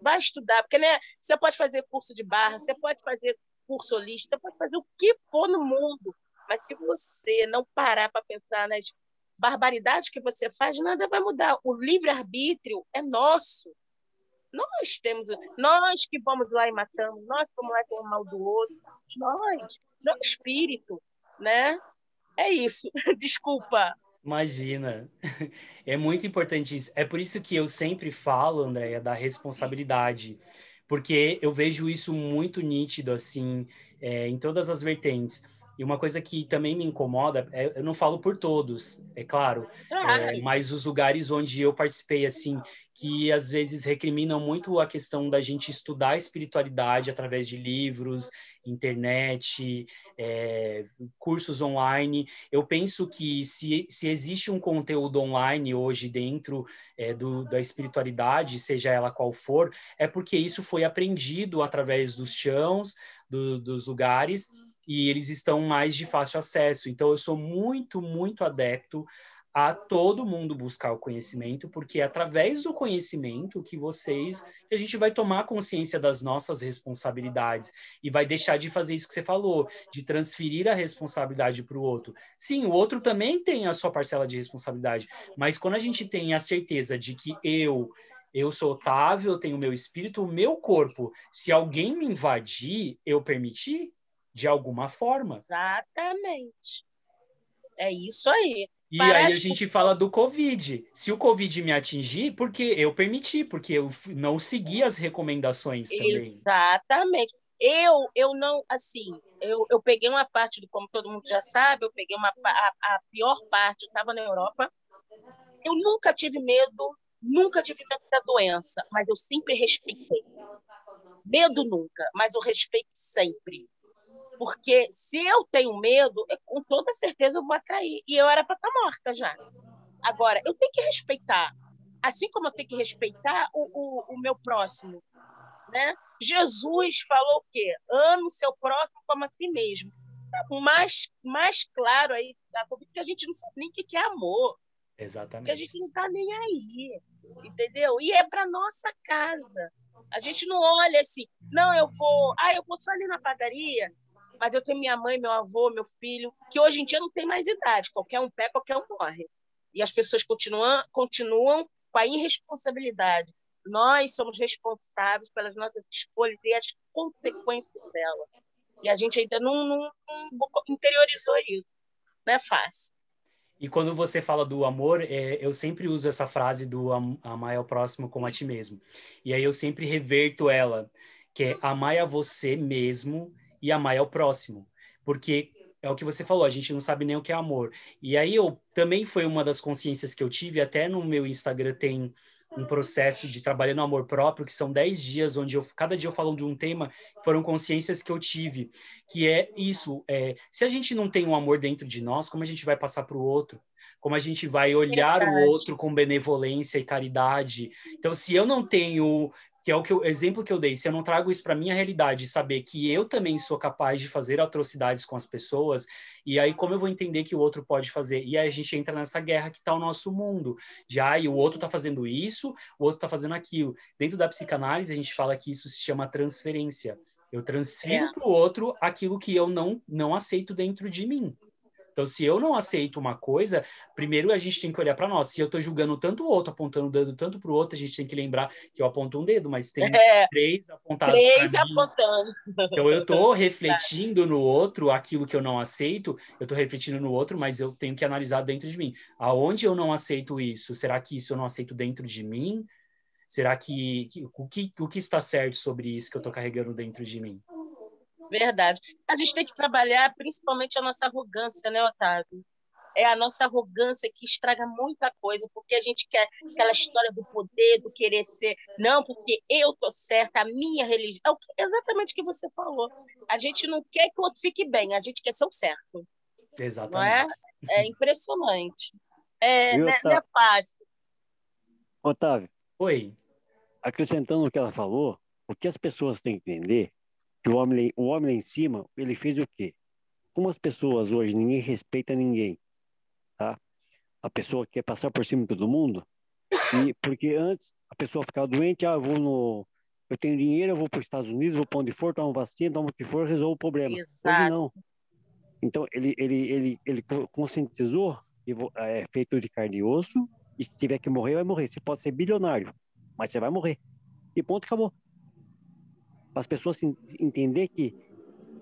vai estudar, porque né, você pode fazer curso de barra, você pode fazer curso holístico, pode fazer o que for no mundo, mas se você não parar para pensar nas barbaridades que você faz, nada vai mudar. O livre-arbítrio é nosso. Nós temos, nós que vamos lá e matamos, nós que vamos lá e o mal do outro, nós, não espírito, né? É isso. Desculpa. Imagina. É muito importante isso. É por isso que eu sempre falo, Andréia, da responsabilidade. Porque eu vejo isso muito nítido, assim, é, em todas as vertentes. E uma coisa que também me incomoda, é, eu não falo por todos, é claro, é, mas os lugares onde eu participei, assim, que às vezes recriminam muito a questão da gente estudar a espiritualidade através de livros, internet, é, cursos online. Eu penso que se, se existe um conteúdo online hoje dentro é, do, da espiritualidade, seja ela qual for, é porque isso foi aprendido através dos chãos, do, dos lugares e eles estão mais de fácil acesso. Então, eu sou muito, muito adepto a todo mundo buscar o conhecimento, porque é através do conhecimento que vocês, que a gente vai tomar consciência das nossas responsabilidades e vai deixar de fazer isso que você falou, de transferir a responsabilidade para o outro. Sim, o outro também tem a sua parcela de responsabilidade, mas quando a gente tem a certeza de que eu eu sou Otávio, eu tenho meu espírito, o meu corpo. Se alguém me invadir, eu permitir, de alguma forma. Exatamente. É isso aí. E Parar aí a gente fala do Covid. Se o Covid me atingir, porque eu permiti, porque eu não segui as recomendações também. Exatamente. Eu, eu não, assim, eu, eu peguei uma parte, do, como todo mundo já sabe, eu peguei uma, a, a pior parte, eu estava na Europa. Eu nunca tive medo, nunca tive medo da doença, mas eu sempre respeitei. Medo nunca, mas o respeito sempre. Porque se eu tenho medo, com toda certeza eu vou atrair. E eu era para estar tá morta já. Agora, eu tenho que respeitar. Assim como eu tenho que respeitar o, o, o meu próximo. Né? Jesus falou o quê? Ame o seu próximo como a si mesmo. Tá mais, mais claro aí, tá? porque a gente não sabe nem o que é amor. Exatamente. Porque a gente não está nem aí. Entendeu? E é para nossa casa. A gente não olha assim, não, eu vou, ah, eu vou só ali na padaria, mas eu tenho minha mãe, meu avô, meu filho, que hoje em dia não tem mais idade, qualquer um pé, qualquer um morre. E as pessoas continuam, continuam com a irresponsabilidade. Nós somos responsáveis pelas nossas escolhas e as consequências dela. E a gente ainda não, não, não interiorizou isso. Não é fácil. E quando você fala do amor, é, eu sempre uso essa frase do amar ao próximo como a ti mesmo. E aí eu sempre reverto ela, que é amar a você mesmo e amar ao próximo. Porque é o que você falou, a gente não sabe nem o que é amor. E aí eu também foi uma das consciências que eu tive, até no meu Instagram tem um processo de trabalhando amor próprio, que são 10 dias, onde eu, cada dia eu falo de um tema, foram consciências que eu tive, que é isso, é, se a gente não tem um amor dentro de nós, como a gente vai passar para o outro? Como a gente vai olhar Verdade. o outro com benevolência e caridade? Então, se eu não tenho que é o que eu, exemplo que eu dei, se eu não trago isso para minha realidade, saber que eu também sou capaz de fazer atrocidades com as pessoas, e aí como eu vou entender que o outro pode fazer? E aí a gente entra nessa guerra que está o nosso mundo, de ah, o outro está fazendo isso, o outro está fazendo aquilo. Dentro da psicanálise a gente fala que isso se chama transferência. Eu transfiro é. para o outro aquilo que eu não não aceito dentro de mim. Então, se eu não aceito uma coisa, primeiro a gente tem que olhar para nós. Se eu estou julgando tanto o outro, apontando o dedo tanto para o outro, a gente tem que lembrar que eu aponto um dedo, mas tem é, três apontados Três apontando. Então, eu estou refletindo no outro aquilo que eu não aceito, eu estou refletindo no outro, mas eu tenho que analisar dentro de mim. Aonde eu não aceito isso? Será que isso eu não aceito dentro de mim? Será que, que, o, que o que está certo sobre isso que eu estou carregando dentro de mim? Verdade. A gente tem que trabalhar principalmente a nossa arrogância, né, Otávio? É a nossa arrogância que estraga muita coisa, porque a gente quer aquela história do poder, do querer ser, não, porque eu tô certa, a minha religião. É o que, exatamente o que você falou. A gente não quer que o outro fique bem, a gente quer ser o certo. Exatamente. Não é? É impressionante. É, Viu, né, não é fácil. Otávio. Oi. Acrescentando o que ela falou, o que as pessoas têm que entender homem, o homem lá em cima, ele fez o quê? Como as pessoas hoje, ninguém respeita ninguém, tá? A pessoa quer passar por cima de todo mundo, e porque antes a pessoa ficava doente, ah, eu vou no... Eu tenho dinheiro, eu vou para os Estados Unidos, vou para onde for, tomo vacina, tomo o que for, resolvo o problema. Exato. Hoje não. Então, ele, ele, ele, ele conscientizou que é feito de carne e osso, e se tiver que morrer, vai morrer. Você pode ser bilionário, mas você vai morrer. E ponto, acabou para as pessoas entender que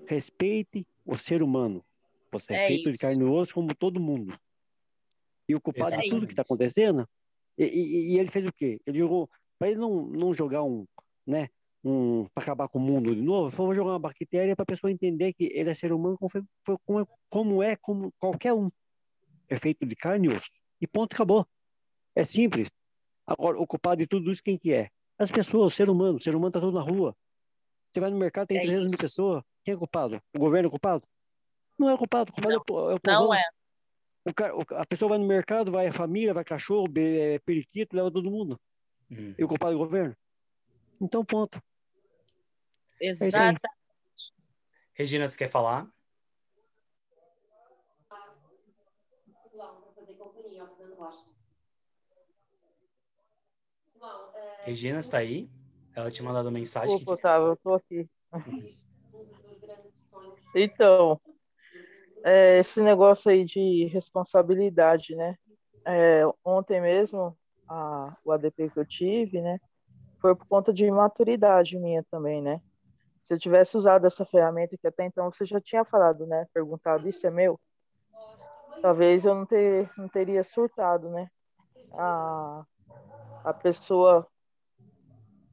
respeite o ser humano. Você é, é feito isso. de carne e osso como todo mundo. E o culpado é de tudo que está acontecendo. E, e, e, ele fez o quê? Ele jogou para ele não, não jogar um, né, um para acabar com o mundo de novo. Foi jogar uma bactéria para a pessoa entender que ele é ser humano como, como, como é como qualquer um. É feito de carne e osso. E ponto, acabou. É simples. Agora, o culpado de tudo isso, quem que é? As pessoas, o ser humano. O ser humano está todo na rua. Você vai no mercado, tem é 300 mil pessoas. Quem é culpado? O governo é culpado? Não é culpado. O culpado não, é o, é o Não é. O cara, a pessoa vai no mercado, vai a família, vai cachorro, é, periquito, leva todo mundo. Hum. E o culpado é o governo? Então, ponto. É Regina, você quer falar? Regina, está aí? Ela tinha mandado mensagem. Opa, que... tá, eu tô aqui. Então, é, esse negócio aí de responsabilidade, né? É, ontem mesmo, a, o ADP que eu tive, né? Foi por conta de imaturidade minha também, né? Se eu tivesse usado essa ferramenta que até então você já tinha falado, né? Perguntado, isso é meu? Talvez eu não, ter, não teria surtado, né? A, a pessoa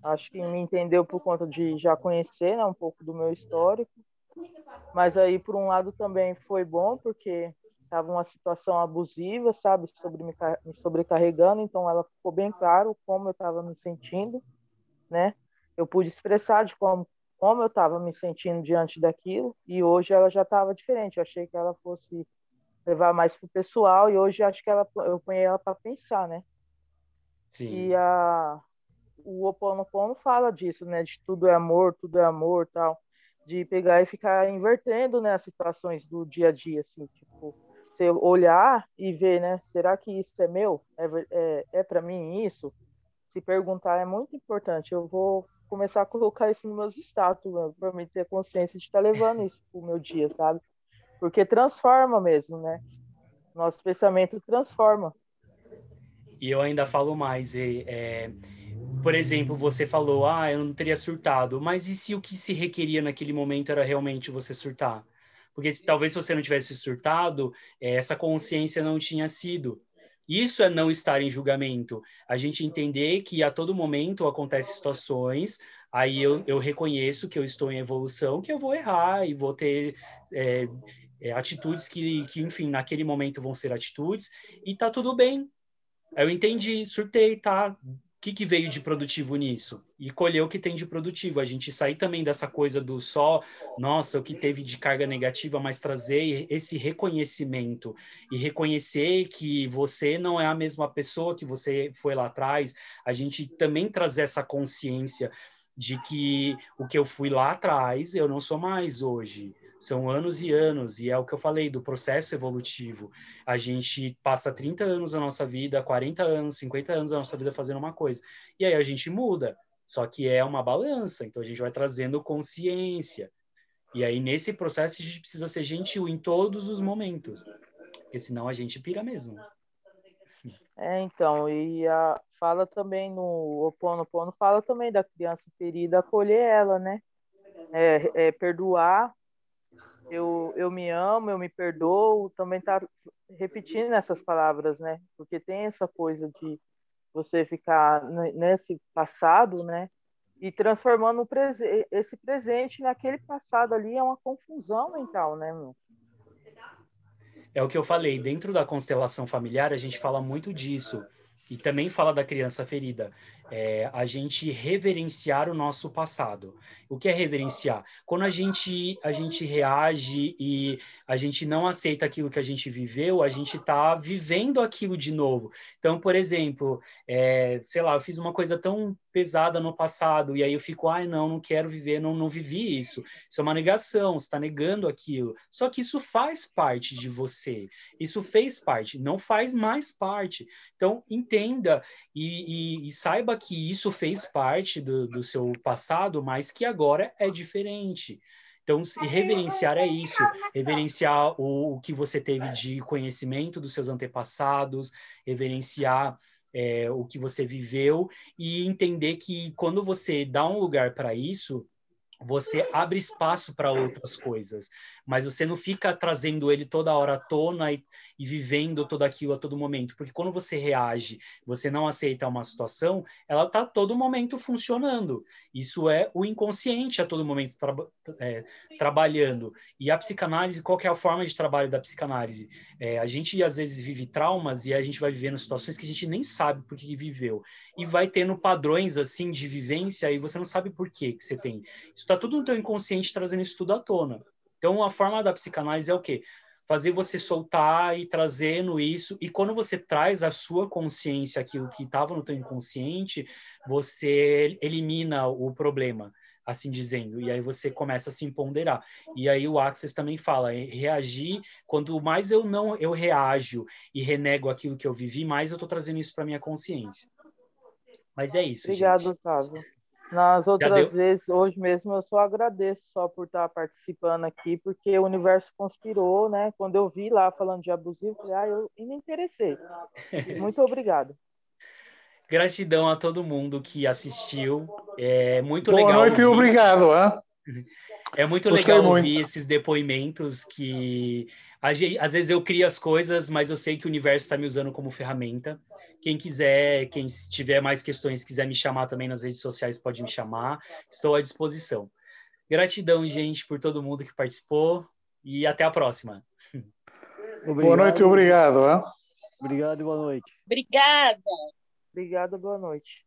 Acho que me entendeu por conta de já conhecer né, um pouco do meu histórico. Mas aí, por um lado, também foi bom, porque estava uma situação abusiva, sabe, sobre me, me sobrecarregando, então ela ficou bem claro como eu estava me sentindo, né? Eu pude expressar de como, como eu estava me sentindo diante daquilo, e hoje ela já estava diferente. Eu achei que ela fosse levar mais pro pessoal, e hoje acho que ela, eu ponho ela para pensar, né? Sim. E a, o Oponopono fala disso, né? De tudo é amor, tudo é amor, tal. De pegar e ficar invertendo, né? As situações do dia a dia, assim, tipo, você olhar e ver, né? Será que isso é meu? É, é, é para mim isso? Se perguntar é muito importante. Eu vou começar a colocar isso nos meus status, para mim ter consciência de estar tá levando isso pro meu dia, sabe? Porque transforma mesmo, né? Nosso pensamento transforma. E eu ainda falo mais, é, por exemplo, você falou, ah, eu não teria surtado, mas e se o que se requeria naquele momento era realmente você surtar? Porque talvez se você não tivesse surtado, é, essa consciência não tinha sido. Isso é não estar em julgamento. A gente entender que a todo momento acontecem situações, aí eu, eu reconheço que eu estou em evolução, que eu vou errar e vou ter é, é, atitudes que, que, enfim, naquele momento vão ser atitudes, e tá tudo bem. Eu entendi, surtei, tá? Que, que veio de produtivo nisso? E colher o que tem de produtivo. A gente sair também dessa coisa do só, nossa, o que teve de carga negativa, mas trazer esse reconhecimento e reconhecer que você não é a mesma pessoa que você foi lá atrás. A gente também trazer essa consciência de que o que eu fui lá atrás, eu não sou mais hoje. São anos e anos, e é o que eu falei do processo evolutivo. A gente passa 30 anos da nossa vida, 40 anos, 50 anos da nossa vida fazendo uma coisa. E aí a gente muda. Só que é uma balança, então a gente vai trazendo consciência. E aí, nesse processo, a gente precisa ser gentil em todos os momentos. porque senão a gente pira mesmo. É, então, e a, fala também no Oponopono, fala também da criança ferida, acolher ela, né? É, é, perdoar, eu, eu me amo, eu me perdoo, também tá repetindo essas palavras, né? Porque tem essa coisa de você ficar nesse passado, né? E transformando prese esse presente naquele passado ali é uma confusão mental, né, meu? É o que eu falei, dentro da constelação familiar, a gente fala muito disso. E também fala da criança ferida. É, a gente reverenciar o nosso passado. O que é reverenciar? Quando a gente, a gente reage e a gente não aceita aquilo que a gente viveu, a gente está vivendo aquilo de novo. Então, por exemplo, é, sei lá, eu fiz uma coisa tão pesada no passado, e aí eu fico, ai, não, não quero viver, não, não vivi isso. Isso é uma negação, você está negando aquilo. Só que isso faz parte de você. Isso fez parte, não faz mais parte. Então, entenda e, e, e saiba que isso fez parte do, do seu passado, mas que agora é diferente. Então, reverenciar é isso, reverenciar o, o, que você teve de conhecimento dos seus antepassados, reverenciar é, o que você viveu e entender que quando você dá um lugar para isso, você abre espaço para outras coisas mas você não fica trazendo ele toda hora à tona e, e, vivendo tudo aquilo a todo momento, porque quando você reage, você não aceita uma situação, ela está a todo momento funcionando. Isso é o inconsciente a todo momento tra é, trabalhando. E a psicanálise, qual é a forma de trabalho da psicanálise? É, a gente às vezes vive traumas e a gente vai vivendo situações que a gente nem sabe por que viveu. E vai tendo padrões assim de vivência e você não sabe por que que você tem. Isso está tudo no teu inconsciente trazendo isso tudo à tona. Então, a forma da psicanálise é o quê? Fazer você soltar e trazendo isso, e quando você traz a sua consciência, aquilo que estava no teu inconsciente, você elimina o problema, assim dizendo, e aí você começa a se ponderar. E aí o Access também fala, é reagir, quanto mais eu não eu reajo e renego aquilo que eu vivi, mais eu estou trazendo isso para minha consciência. Mas é isso, Obrigado, gente. Otávio. Nas outras vezes, hoje mesmo, eu só agradeço só por estar participando aqui, porque o universo conspirou, né? Quando eu vi lá falando de abusivo, falei, ah, eu me interessei. Muito obrigado. Gratidão a todo mundo que assistiu. É muito Boa legal. Noite e obrigado. Hein? É muito Gostei legal muito. ouvir esses depoimentos que às vezes eu crio as coisas, mas eu sei que o universo está me usando como ferramenta. Quem quiser, quem tiver mais questões, quiser me chamar também nas redes sociais, pode me chamar. Estou à disposição. Gratidão, gente, por todo mundo que participou e até a próxima. Obrigado. Boa noite, obrigado. Hein? Obrigado e boa noite. Obrigada. Obrigada, boa noite.